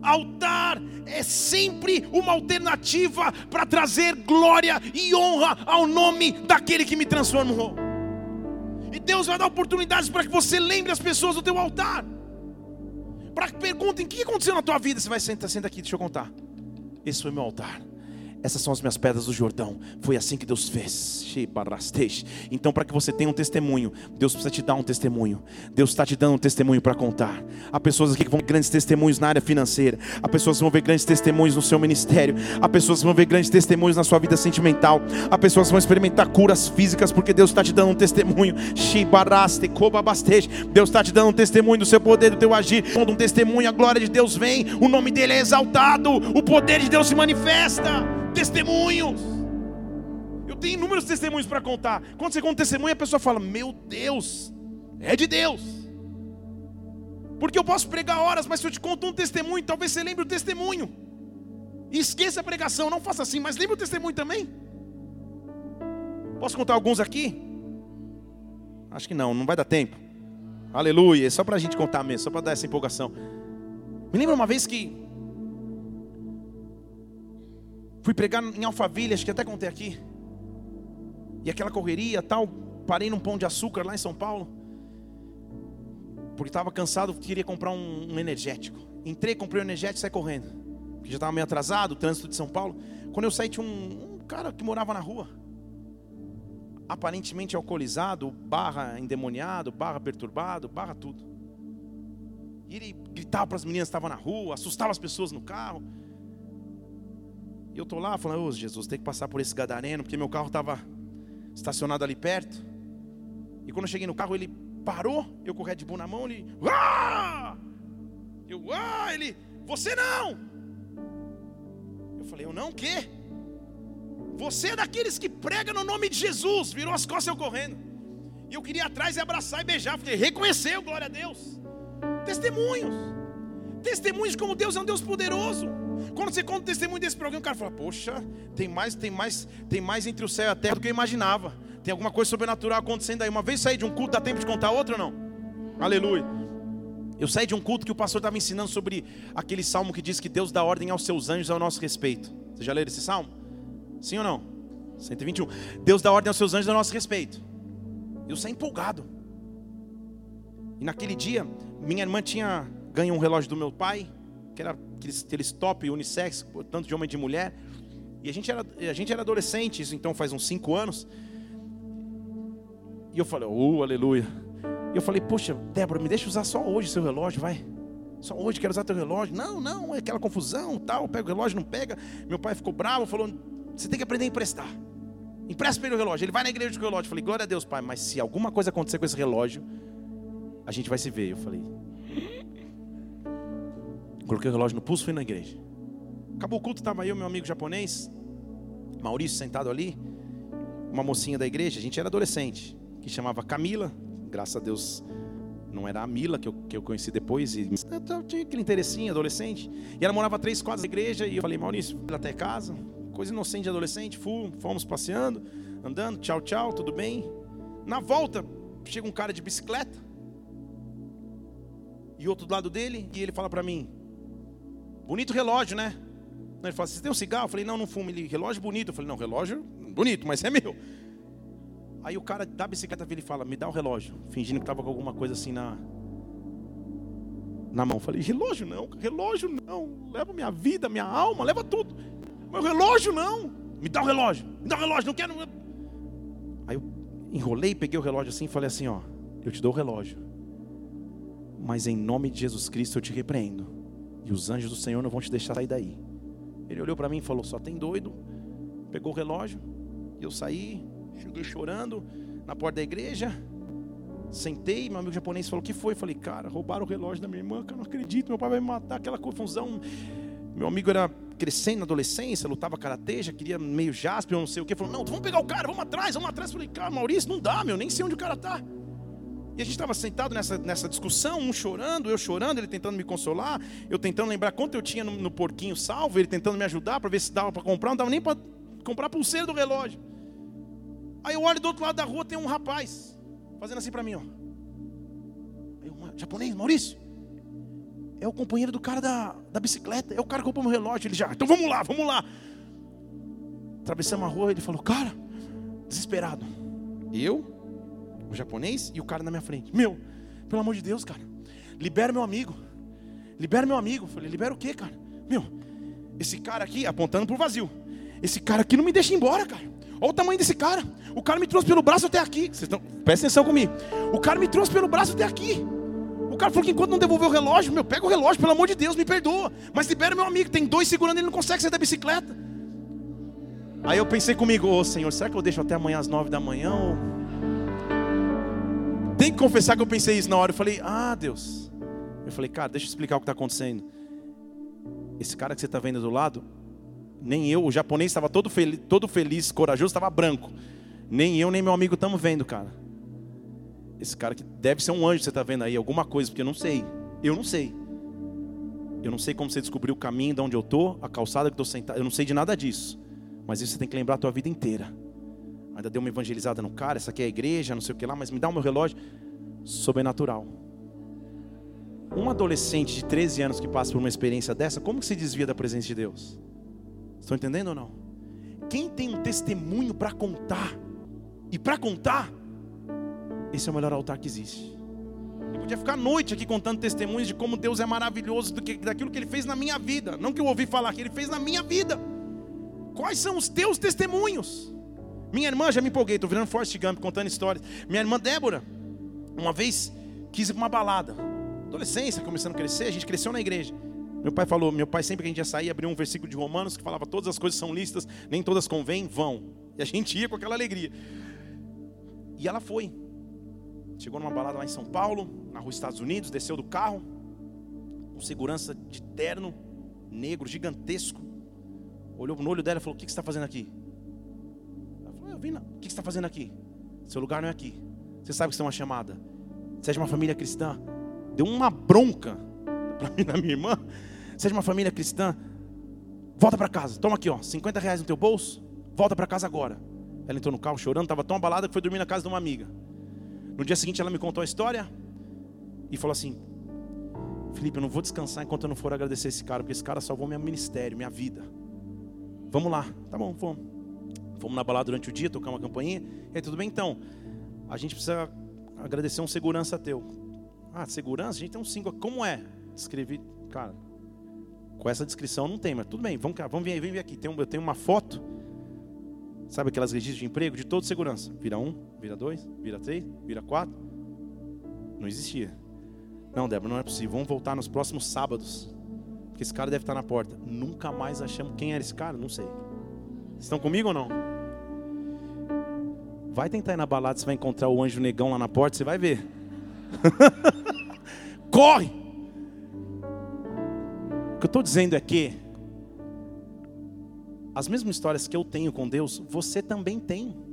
Altar é sempre uma alternativa para trazer glória e honra ao nome daquele que me transformou. E Deus vai dar oportunidades para que você lembre as pessoas do teu altar. Para que perguntem: o que aconteceu na tua vida? Você vai sentar, senta aqui, deixa eu contar. Esse foi meu altar. Essas são as minhas pedras do Jordão. Foi assim que Deus fez. Então, para que você tenha um testemunho, Deus precisa te dar um testemunho. Deus está te dando um testemunho para contar. Há pessoas aqui que vão ver grandes testemunhos na área financeira. Há pessoas que vão ver grandes testemunhos no seu ministério. Há pessoas que vão ver grandes testemunhos na sua vida sentimental. Há pessoas que vão experimentar curas físicas porque Deus está te dando um testemunho. Deus está te dando um testemunho do seu poder, do teu agir. Quando um testemunho, a glória de Deus vem, o nome dele é exaltado, o poder de Deus se manifesta testemunhos. Eu tenho inúmeros testemunhos para contar. Quando você conta um testemunho, a pessoa fala: Meu Deus, é de Deus. Porque eu posso pregar horas, mas se eu te conto um testemunho, talvez você lembre o testemunho. E esqueça a pregação, não faça assim, mas lembre o testemunho também. Posso contar alguns aqui? Acho que não, não vai dar tempo. Aleluia, é só para a gente contar mesmo, só para dar essa empolgação. Me lembra uma vez que Fui pregar em Alphaville, acho que até contei aqui. E aquela correria tal, parei num pão de açúcar lá em São Paulo. Porque estava cansado, queria comprar um, um, energético. Entrei, comprei um energético e saí correndo. Porque já estava meio atrasado, o trânsito de São Paulo. Quando eu saí, tinha um, um cara que morava na rua. Aparentemente alcoolizado, barra endemoniado, barra perturbado, barra tudo. E ele gritava para as meninas que estavam na rua, assustava as pessoas no carro. E eu estou lá falando, ô oh, Jesus, tem que passar por esse gadareno, porque meu carro estava estacionado ali perto. E quando eu cheguei no carro, ele parou, eu com o Red Bull na mão, ele. Ah! Eu, ah! Ele, você não! Eu falei, eu não o quê? Você é daqueles que prega no nome de Jesus. Virou as costas eu correndo. E eu queria atrás e abraçar e beijar, porque reconheceu, glória a Deus. Testemunhos. Testemunhos como Deus é um Deus poderoso. Quando você conta o testemunho desse programa, o cara fala: Poxa, tem mais, tem mais, tem mais entre o céu e a terra do que eu imaginava. Tem alguma coisa sobrenatural acontecendo aí. Uma vez saí de um culto, dá tempo de contar outro ou não? Aleluia. Eu saí de um culto que o pastor estava ensinando sobre aquele salmo que diz que Deus dá ordem aos seus anjos ao nosso respeito. Você já leram esse salmo? Sim ou não? 121. Deus dá ordem aos seus anjos ao nosso respeito. Eu saí empolgado. E naquele dia, minha irmã tinha ganho um relógio do meu pai que era aqueles, aqueles top unissex, tanto de homem e de mulher. E a gente era, a gente era adolescente, isso então faz uns cinco anos. E eu falei, oh, aleluia. E eu falei, poxa, Débora, me deixa usar só hoje seu relógio, vai. Só hoje quero usar teu relógio. Não, não, é aquela confusão, tal. Pega o relógio, não pega. Meu pai ficou bravo, falou: você tem que aprender a emprestar. Empresta para ele o relógio. Ele vai na igreja com o relógio. Eu falei, glória a Deus, pai, mas se alguma coisa acontecer com esse relógio, a gente vai se ver. Eu falei, Coloquei o relógio no pulso e fui na igreja. Acabou o culto, estava eu, meu amigo japonês, Maurício, sentado ali. Uma mocinha da igreja, a gente era adolescente, que chamava Camila. Graças a Deus não era a Mila que eu, que eu conheci depois. E eu tinha aquele interessinho, adolescente. E ela morava três quadras da igreja. E eu falei, Maurício, até casa. Coisa inocente de adolescente. Fomos passeando, andando. Tchau, tchau, tudo bem. Na volta, chega um cara de bicicleta. E outro do lado dele. E ele fala para mim: Bonito relógio, né? Ele falou: Você tem um cigarro? Eu falei: Não, não fumo. Ele, relógio bonito. Eu falei: Não, relógio bonito, mas é meu. Aí o cara da bicicleta vira e fala: Me dá o relógio. Fingindo que estava com alguma coisa assim na, na mão. Eu falei: Relógio não, relógio não. Leva minha vida, minha alma, leva tudo. Meu relógio não. Me dá o relógio. Me dá o relógio, não quero. Aí eu enrolei, peguei o relógio assim e falei assim: Ó, eu te dou o relógio. Mas em nome de Jesus Cristo eu te repreendo e os anjos do Senhor não vão te deixar sair daí. Ele olhou para mim e falou: Só tem doido. Pegou o relógio. E eu saí, cheguei chorando na porta da igreja. Sentei, meu amigo japonês falou: O que foi? Eu falei: Cara, roubaram o relógio da minha irmã, cara, não acredito. Meu pai vai me matar. Aquela confusão. Meu amigo era crescendo na adolescência, lutava karatê, já queria meio jaspe, eu não sei o que. Falou: Não, vamos pegar o cara, vamos atrás, vamos atrás. Eu falei: Cara, Maurício, não dá, meu, nem sei onde o cara está. E a gente estava sentado nessa, nessa discussão, um chorando, eu chorando, ele tentando me consolar, eu tentando lembrar quanto eu tinha no, no porquinho salvo, ele tentando me ajudar para ver se dava para comprar, não dava nem para comprar pulseira do relógio. Aí eu olho do outro lado da rua, tem um rapaz fazendo assim para mim, ó. Aí eu, japonês, Maurício, é o companheiro do cara da, da bicicleta, é o cara que comprou meu relógio. Ele já, então vamos lá, vamos lá. Atravessamos a rua, ele falou, cara, desesperado. Eu, o japonês e o cara na minha frente. Meu, pelo amor de Deus, cara, libera meu amigo. Libera meu amigo. Falei, libera o quê, cara? Meu, esse cara aqui, apontando pro vazio. esse cara aqui não me deixa embora, cara. Olha o tamanho desse cara. O cara me trouxe pelo braço até aqui. Vocês estão... Presta atenção comigo. O cara me trouxe pelo braço até aqui. O cara falou que enquanto não devolveu o relógio, meu, pega o relógio, pelo amor de Deus, me perdoa. Mas libera meu amigo, tem dois segurando, ele não consegue sair da bicicleta. Aí eu pensei comigo, ô oh, Senhor, será que eu deixo até amanhã às nove da manhã? Ou... Tem que confessar que eu pensei isso na hora. Eu falei, ah, Deus. Eu falei, cara, deixa eu explicar o que está acontecendo. Esse cara que você está vendo do lado, nem eu, o japonês estava todo, fel todo feliz, corajoso, estava branco. Nem eu, nem meu amigo estamos vendo, cara. Esse cara que deve ser um anjo, você está vendo aí, alguma coisa, porque eu não sei. Eu não sei. Eu não sei como você descobriu o caminho de onde eu estou, a calçada que estou sentado. Eu não sei de nada disso. Mas isso você tem que lembrar a tua vida inteira. Ainda deu uma evangelizada no cara, essa aqui é a igreja, não sei o que lá, mas me dá o meu relógio. Sobrenatural. Um adolescente de 13 anos que passa por uma experiência dessa, como que se desvia da presença de Deus? Estão entendendo ou não? Quem tem um testemunho para contar, e para contar, esse é o melhor altar que existe. Eu podia ficar a noite aqui contando testemunhos de como Deus é maravilhoso, do que, daquilo que Ele fez na minha vida. Não que eu ouvi falar, que Ele fez na minha vida. Quais são os teus testemunhos? Minha irmã, já me empolguei, estou virando Forrest Gump contando histórias. Minha irmã Débora, uma vez quis ir para uma balada. Adolescência, começando a crescer, a gente cresceu na igreja. Meu pai falou, meu pai sempre que a gente ia sair, abriu um versículo de Romanos que falava todas as coisas são listas, nem todas convêm, vão. E a gente ia com aquela alegria. E ela foi. Chegou numa balada lá em São Paulo, na rua Estados Unidos, desceu do carro, com segurança de terno, negro, gigantesco. Olhou no olho dela e falou: O que você está fazendo aqui? O que você está fazendo aqui? Seu lugar não é aqui. Você sabe que você é uma chamada. Você é de uma família cristã. Deu uma bronca [laughs] para mim, na minha irmã. Seja uma família cristã. Volta para casa. Toma aqui, ó, 50 reais no teu bolso. Volta para casa agora. Ela entrou no carro chorando, estava tão abalada que foi dormir na casa de uma amiga. No dia seguinte ela me contou a história e falou assim: Felipe, eu não vou descansar enquanto eu não for agradecer esse cara, porque esse cara salvou meu ministério, minha vida. Vamos lá, tá bom, vamos. Fomos na balada durante o dia, tocar uma campainha. E aí, tudo bem então? A gente precisa agradecer um segurança teu. Ah, segurança? A gente tem um cinco. Como é? Escrevi, cara, com essa descrição não tem, mas tudo bem, vamos, vamos vir, vem vir aqui. Tem um, eu tenho uma foto, sabe aquelas registros de emprego de toda segurança? Vira um, vira dois, vira três, vira quatro. Não existia. Não, Débora, não é possível. Vamos voltar nos próximos sábados. Porque esse cara deve estar na porta. Nunca mais achamos quem era esse cara, não sei. Estão comigo ou não? Vai tentar ir na balada, você vai encontrar o anjo negão lá na porta, você vai ver. [laughs] Corre! O que eu estou dizendo é que as mesmas histórias que eu tenho com Deus, você também tem.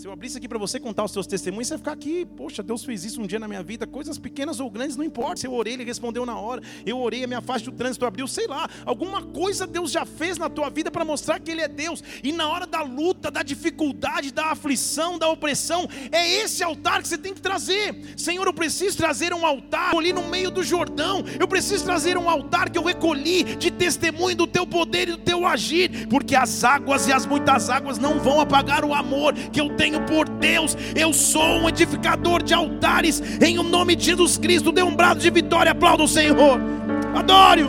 Se eu abrisse aqui para você contar os seus testemunhos, você vai ficar aqui, poxa, Deus fez isso um dia na minha vida, coisas pequenas ou grandes, não importa. Se eu orei, ele respondeu na hora. Eu orei, a minha faixa do trânsito abriu, sei lá, alguma coisa Deus já fez na tua vida para mostrar que ele é Deus. E na hora da luta, da dificuldade, da aflição, da opressão, é esse altar que você tem que trazer. Senhor, eu preciso trazer um altar ali no meio do Jordão. Eu preciso trazer um altar que eu recolhi de testemunho do teu poder e do teu agir, porque as águas e as muitas águas não vão apagar o amor que eu tenho tenho por Deus. Eu sou um edificador de altares. Em o nome de Jesus Cristo, dê um brado de vitória. Aplauda o Senhor. Adore-o.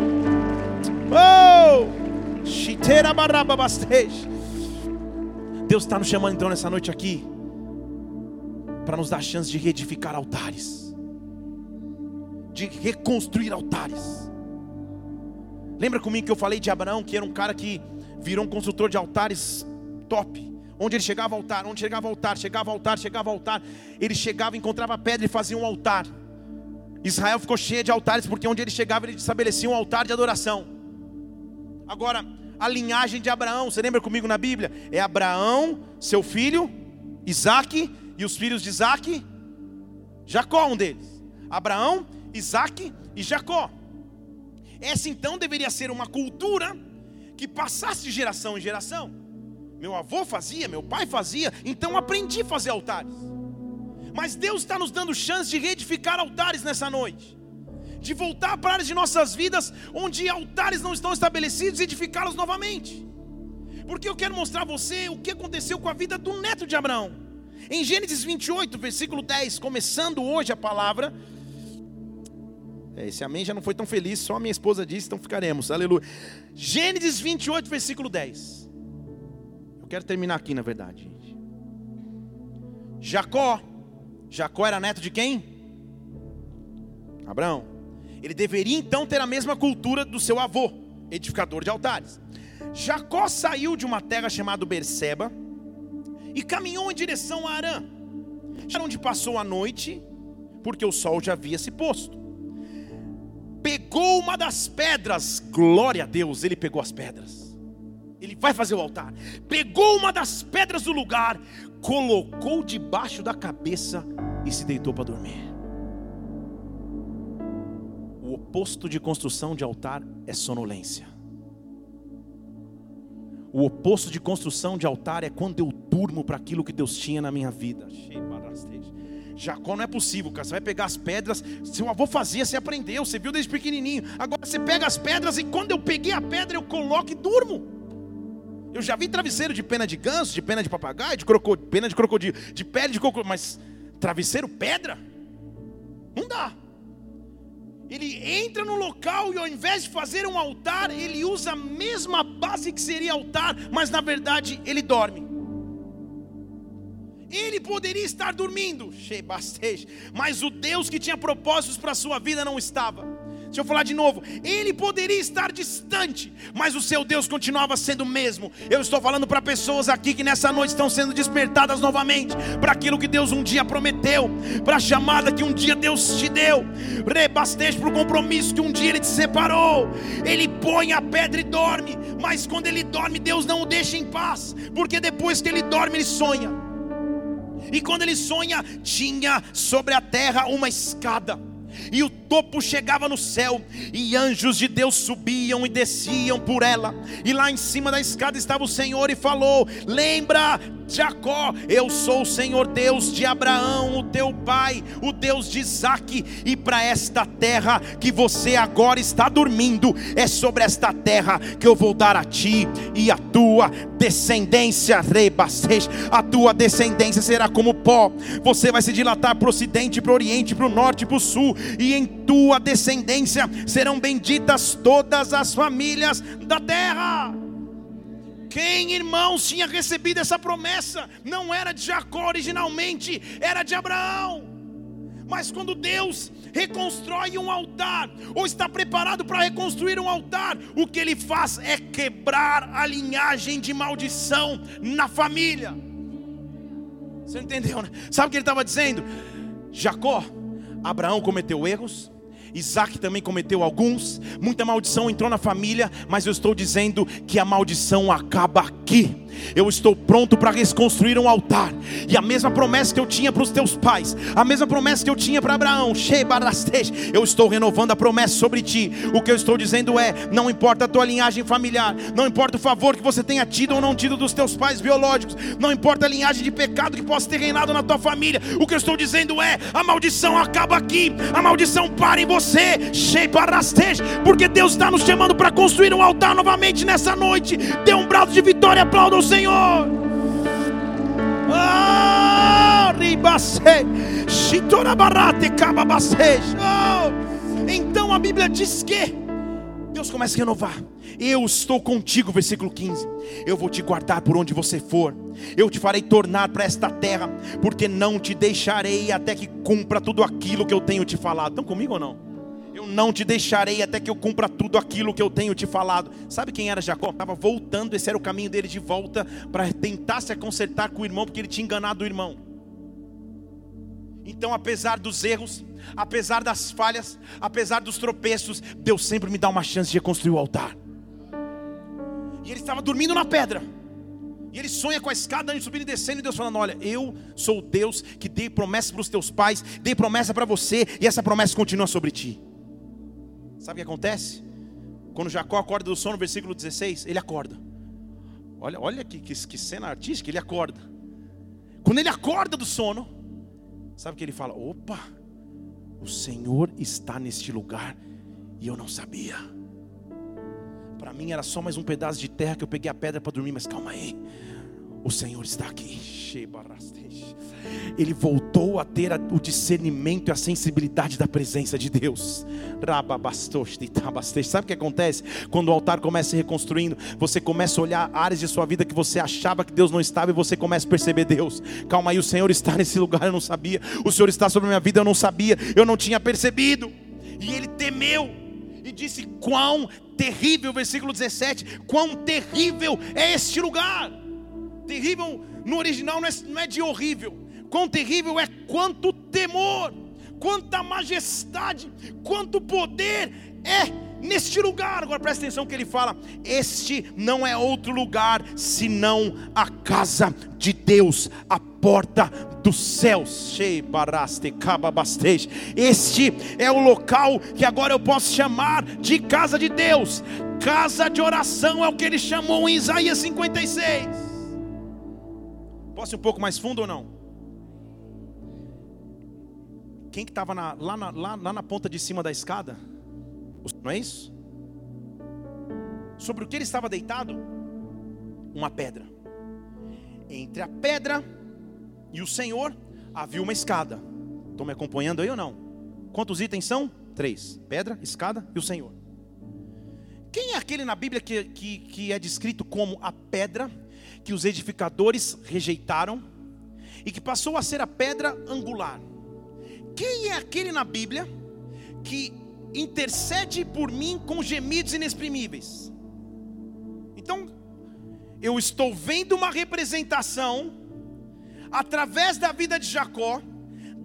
Oh! Deus está nos chamando então nessa noite aqui para nos dar a chance de reedificar altares, de reconstruir altares. Lembra comigo que eu falei de Abraão, que era um cara que virou um construtor de altares top. Onde ele chegava ao altar, onde chegava ao altar, chegava ao altar, chegava ao altar. Ele chegava, encontrava pedra e fazia um altar. Israel ficou cheio de altares, porque onde ele chegava, ele estabelecia um altar de adoração. Agora, a linhagem de Abraão, você lembra comigo na Bíblia? É Abraão, seu filho, Isaac, e os filhos de Isaac, Jacó, um deles. Abraão, Isaac e Jacó. Essa então deveria ser uma cultura que passasse de geração em geração. Meu avô fazia, meu pai fazia, então aprendi a fazer altares. Mas Deus está nos dando chance de reedificar altares nessa noite, de voltar para áreas de nossas vidas onde altares não estão estabelecidos e edificá-los novamente. Porque eu quero mostrar a você o que aconteceu com a vida do neto de Abraão. Em Gênesis 28, versículo 10, começando hoje a palavra. É, esse amém já não foi tão feliz, só a minha esposa disse, então ficaremos. Aleluia. Gênesis 28, versículo 10. Quero terminar aqui, na verdade. Jacó. Jacó era neto de quem? Abraão. Ele deveria então ter a mesma cultura do seu avô, edificador de altares. Jacó saiu de uma terra chamada Berseba e caminhou em direção a Arã, onde passou a noite, porque o sol já havia se posto. Pegou uma das pedras, glória a Deus, ele pegou as pedras. Ele vai fazer o altar. Pegou uma das pedras do lugar, colocou debaixo da cabeça e se deitou para dormir. O oposto de construção de altar é sonolência. O oposto de construção de altar é quando eu durmo para aquilo que Deus tinha na minha vida. Jacó não é possível, cara. Você vai pegar as pedras. Seu avô fazia, você aprendeu, você viu desde pequenininho. Agora você pega as pedras e quando eu peguei a pedra, eu coloco e durmo. Eu já vi travesseiro de pena de ganso, de pena de papagaio, de pena de crocodilo, de pele de crocodilo, mas travesseiro pedra? Não dá. Ele entra no local e ao invés de fazer um altar, ele usa a mesma base que seria altar, mas na verdade ele dorme. Ele poderia estar dormindo, [laughs] mas o Deus que tinha propósitos para a sua vida não estava. Deixa eu falar de novo. Ele poderia estar distante, mas o seu Deus continuava sendo o mesmo. Eu estou falando para pessoas aqui que nessa noite estão sendo despertadas novamente para aquilo que Deus um dia prometeu, para a chamada que um dia Deus te deu. Rebasteje para o compromisso que um dia Ele te separou. Ele põe a pedra e dorme, mas quando ele dorme, Deus não o deixa em paz, porque depois que ele dorme, ele sonha. E quando ele sonha, tinha sobre a terra uma escada e o topo chegava no céu, e anjos de Deus subiam e desciam por ela, e lá em cima da escada estava o Senhor e falou: Lembra, Jacó, eu sou o Senhor Deus de Abraão, o teu pai, o Deus de Isaac, e para esta terra que você agora está dormindo, é sobre esta terra que eu vou dar a ti e a tua descendência, a tua descendência será como pó, você vai se dilatar para o ocidente, para o oriente, para o norte, para o sul, e em tua descendência serão benditas todas as famílias da terra. Quem, irmãos, tinha recebido essa promessa? Não era de Jacó originalmente, era de Abraão. Mas quando Deus reconstrói um altar, ou está preparado para reconstruir um altar, o que ele faz é quebrar a linhagem de maldição na família. Você entendeu, né? Sabe o que ele estava dizendo? Jacó, Abraão cometeu erros, Isaac também cometeu alguns, muita maldição entrou na família, mas eu estou dizendo que a maldição acaba aqui. Eu estou pronto para reconstruir um altar. E a mesma promessa que eu tinha para os teus pais, a mesma promessa que eu tinha para Abraão, eu estou renovando a promessa sobre ti. O que eu estou dizendo é: não importa a tua linhagem familiar, não importa o favor que você tenha tido ou não tido dos teus pais biológicos, não importa a linhagem de pecado que possa ter reinado na tua família. O que eu estou dizendo é: a maldição acaba aqui, a maldição para em você, porque Deus está nos chamando para construir um altar novamente nessa noite. Dê um de vitória, aplauda o Senhor. Oh, então a Bíblia diz que Deus começa a renovar. Eu estou contigo, versículo 15. Eu vou te guardar por onde você for. Eu te farei tornar para esta terra, porque não te deixarei até que cumpra tudo aquilo que eu tenho te falado. Estão comigo ou não? Eu não te deixarei até que eu cumpra tudo aquilo que eu tenho te falado. Sabe quem era Jacó? Estava voltando, esse era o caminho dele de volta para tentar se consertar com o irmão, porque ele tinha enganado o irmão. Então, apesar dos erros, apesar das falhas, apesar dos tropeços, Deus sempre me dá uma chance de reconstruir o altar. E ele estava dormindo na pedra. E ele sonha com a escada subindo e descendo, e Deus falando: Olha, eu sou o Deus que dei promessa para os teus pais, dei promessa para você, e essa promessa continua sobre ti. Sabe o que acontece? Quando Jacó acorda do sono, versículo 16, ele acorda. Olha, olha que, que, que cena artística, ele acorda. Quando ele acorda do sono, sabe o que ele fala? Opa, o Senhor está neste lugar e eu não sabia. Para mim era só mais um pedaço de terra que eu peguei a pedra para dormir, mas calma aí. O Senhor está aqui. Ele voltou a ter o discernimento e a sensibilidade da presença de Deus. Sabe o que acontece? Quando o altar começa se reconstruindo, você começa a olhar áreas de sua vida que você achava que Deus não estava e você começa a perceber Deus. Calma aí, o Senhor está nesse lugar, eu não sabia. O Senhor está sobre a minha vida, eu não sabia, eu não tinha percebido. E ele temeu e disse: Quão terrível, versículo 17: Quão terrível é este lugar. Terrível no original não é, não é de horrível. Quão terrível é quanto temor, quanta majestade, quanto poder é neste lugar. Agora presta atenção que ele fala: Este não é outro lugar senão a casa de Deus, a porta dos céus. Este é o local que agora eu posso chamar de casa de Deus. Casa de oração é o que ele chamou em Isaías 56. Posso ir um pouco mais fundo ou não? Quem que estava lá, na, lá, lá na ponta de cima da escada? Não é isso? Sobre o que ele estava deitado? Uma pedra. Entre a pedra e o Senhor havia uma escada. Estão me acompanhando aí ou não? Quantos itens são? Três: pedra, escada e o Senhor. Quem é aquele na Bíblia que, que, que é descrito como a pedra que os edificadores rejeitaram e que passou a ser a pedra angular. Quem é aquele na Bíblia que intercede por mim com gemidos inexprimíveis? Então, eu estou vendo uma representação através da vida de Jacó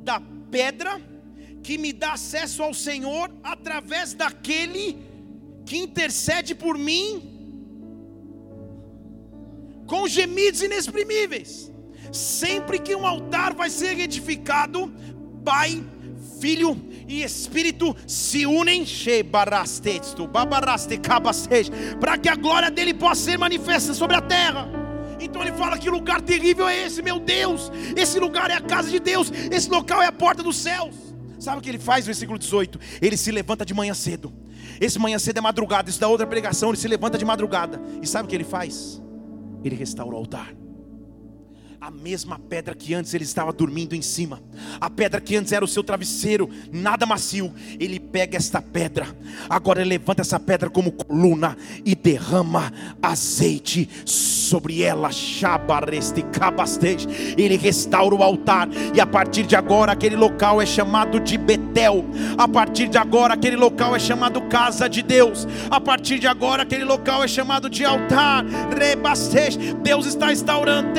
da pedra que me dá acesso ao Senhor através daquele que intercede por mim com gemidos inexprimíveis. Sempre que um altar vai ser edificado, Pai, Filho e Espírito se unem, para que a glória dele possa ser manifesta sobre a terra. Então ele fala que lugar terrível é esse, meu Deus. Esse lugar é a casa de Deus, esse local é a porta dos céus. Sabe o que ele faz, versículo 18? Ele se levanta de manhã cedo. Esse manhã cedo é madrugada, isso da outra pregação, ele se levanta de madrugada. E sabe o que ele faz? ele restaura o altar a mesma pedra que antes ele estava dormindo em cima, a pedra que antes era o seu travesseiro, nada macio, ele pega esta pedra, agora ele levanta essa pedra como coluna e derrama azeite sobre ela, ele restaura o altar, e a partir de agora aquele local é chamado de Betel, a partir de agora aquele local é chamado casa de Deus, a partir de agora aquele local é chamado de altar, Deus está restaurando,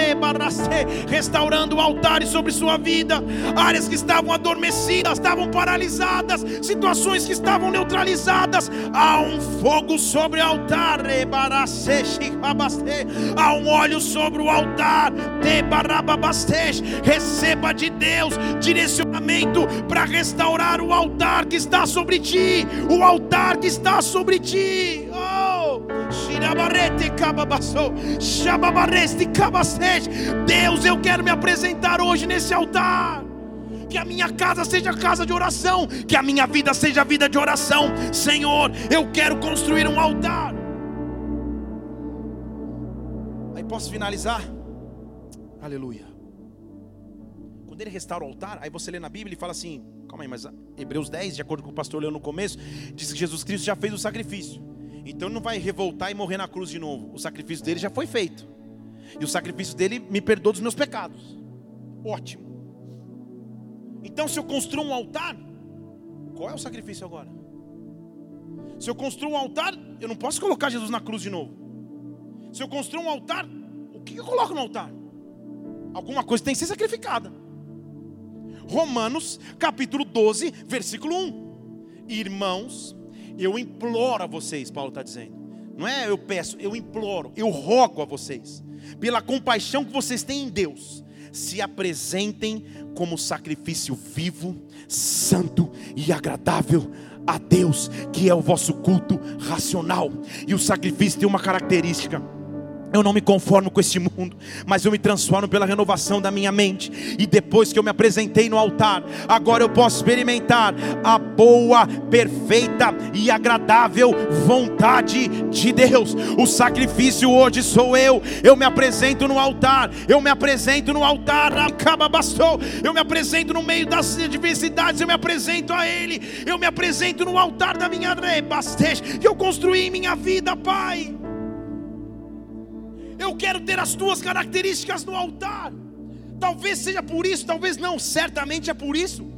restaurando altares sobre sua vida, áreas que estavam adormecidas, estavam paralisadas, situações que estavam neutralizadas. Há um fogo sobre o altar, há um óleo sobre o altar, receba de Deus direcionamento para restaurar o altar que está sobre ti, o altar que está sobre ti. Oh! Deus, eu quero me apresentar hoje nesse altar. Que a minha casa seja casa de oração, que a minha vida seja vida de oração. Senhor, eu quero construir um altar. Aí posso finalizar? Aleluia. Quando ele restaura o altar, aí você lê na Bíblia e fala assim: calma aí, mas Hebreus 10, de acordo com o pastor leu no começo, diz que Jesus Cristo já fez o sacrifício. Então não vai revoltar e morrer na cruz de novo. O sacrifício dele já foi feito. E o sacrifício dele me perdoa dos meus pecados. Ótimo. Então se eu construo um altar, qual é o sacrifício agora? Se eu construo um altar, eu não posso colocar Jesus na cruz de novo. Se eu construo um altar, o que eu coloco no altar? Alguma coisa tem que ser sacrificada. Romanos capítulo 12, versículo 1. Irmãos, eu imploro a vocês, Paulo está dizendo. Não é eu peço, eu imploro, eu rogo a vocês, pela compaixão que vocês têm em Deus, se apresentem como sacrifício vivo, santo e agradável a Deus, que é o vosso culto racional. E o sacrifício tem uma característica: Eu não me conformo com este mundo, mas eu me transformo pela renovação da minha mente. E depois que eu me apresentei no altar, agora eu posso experimentar a boa, perfeita e agradável vontade de Deus. O sacrifício hoje sou eu. Eu me apresento no altar, eu me apresento no altar, acaba bastou. Eu me apresento no meio das adversidades, eu me apresento a Ele. Eu me apresento no altar da minha rebastez. Eu construí minha vida, Pai. Eu quero ter as tuas características no altar. Talvez seja por isso, talvez não, certamente é por isso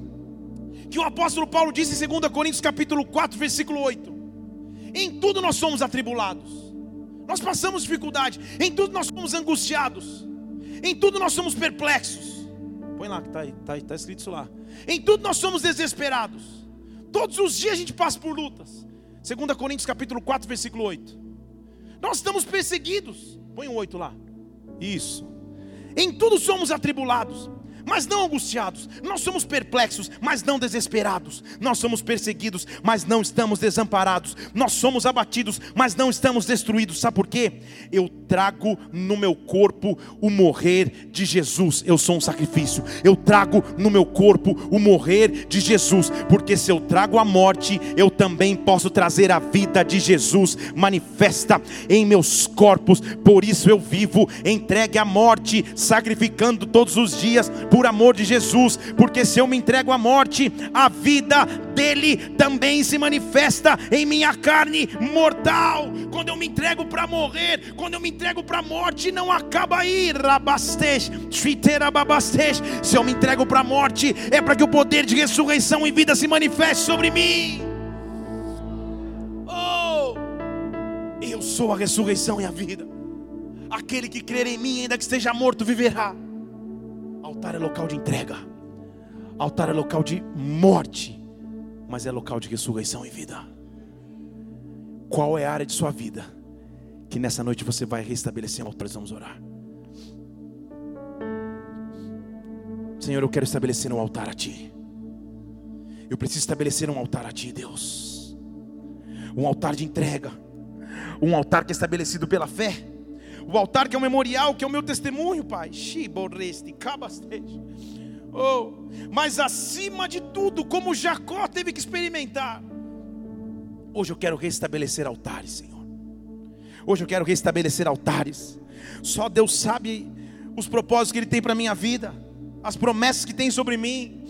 que o apóstolo Paulo disse em 2 Coríntios capítulo 4, versículo 8: Em tudo nós somos atribulados. Nós passamos dificuldade, em tudo nós somos angustiados. Em tudo nós somos perplexos. Põe lá que está tá, tá escrito isso lá. Em tudo nós somos desesperados. Todos os dias a gente passa por lutas. 2 Coríntios capítulo 4, versículo 8. Nós estamos perseguidos. Põe um oito lá. Isso. Em tudo somos atribulados, mas não angustiados. Nós somos perplexos, mas não desesperados. Nós somos perseguidos, mas não estamos desamparados. Nós somos abatidos, mas não estamos destruídos. Sabe por quê? Eu trago no meu corpo o morrer de Jesus. Eu sou um sacrifício. Eu trago no meu corpo o morrer de Jesus, porque se eu trago a morte, eu também posso trazer a vida de Jesus manifesta em meus corpos. Por isso eu vivo entregue à morte, sacrificando todos os dias por amor de Jesus, porque se eu me entrego à morte, a vida dele também se manifesta em minha carne mortal. Quando eu me entrego para morrer, quando eu me entrego para a morte, não acaba aí, se eu me entrego para a morte, é para que o poder de ressurreição e vida se manifeste sobre mim. Oh, eu sou a ressurreição e a vida. Aquele que crer em mim, ainda que esteja morto, viverá. Altar é local de entrega. Altar é local de morte, mas é local de ressurreição e vida. Qual é a área de sua vida que nessa noite você vai restabelecer? Precisamos orar. Senhor, eu quero estabelecer um altar a Ti. Eu preciso estabelecer um altar a Ti, Deus. Um altar de entrega. Um altar que é estabelecido pela fé o altar que é o memorial, que é o meu testemunho, Pai. Oh, mas acima de tudo, como Jacó teve que experimentar, hoje eu quero restabelecer altares, Senhor. Hoje eu quero restabelecer altares. Só Deus sabe os propósitos que Ele tem para a minha vida, as promessas que tem sobre mim,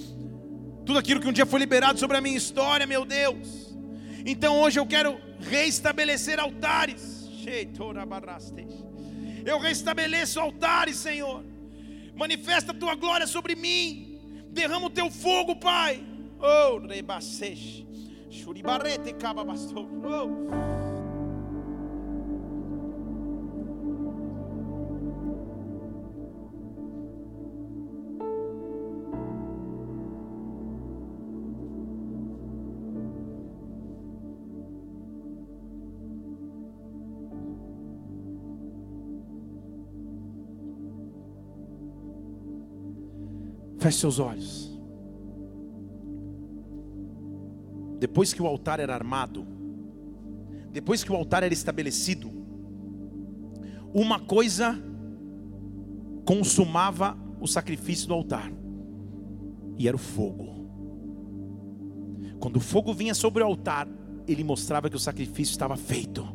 tudo aquilo que um dia foi liberado sobre a minha história, meu Deus. Então hoje eu quero restabelecer altares. Eu restabeleço altares, Senhor. Manifesta a tua glória sobre mim. Derrama o teu fogo, Pai. Oh, rebasesh. Shuribarete cababastou. Oh. Feche seus olhos. Depois que o altar era armado, depois que o altar era estabelecido, uma coisa consumava o sacrifício do altar, e era o fogo. Quando o fogo vinha sobre o altar, ele mostrava que o sacrifício estava feito.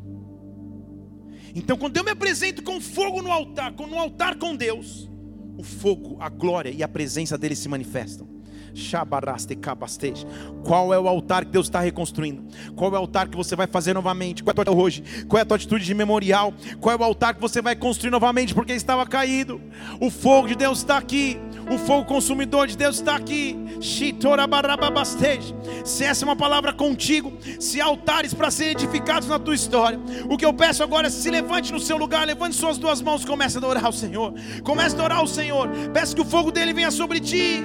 Então, quando eu me apresento com fogo no altar, com no altar com Deus, o fogo, a glória e a presença dele se manifestam. Qual é o altar que Deus está reconstruindo? Qual é o altar que você vai fazer novamente? Qual é a tua hoje? Qual é a tua atitude de memorial? Qual é o altar que você vai construir novamente porque estava caído? O fogo de Deus está aqui. O fogo consumidor de Deus está aqui. Se essa é uma palavra contigo, se altares para serem edificados na tua história, o que eu peço agora é se levante no seu lugar, levante suas duas mãos, comece a adorar o Senhor. Comece a adorar o Senhor. Peço que o fogo dele venha sobre ti.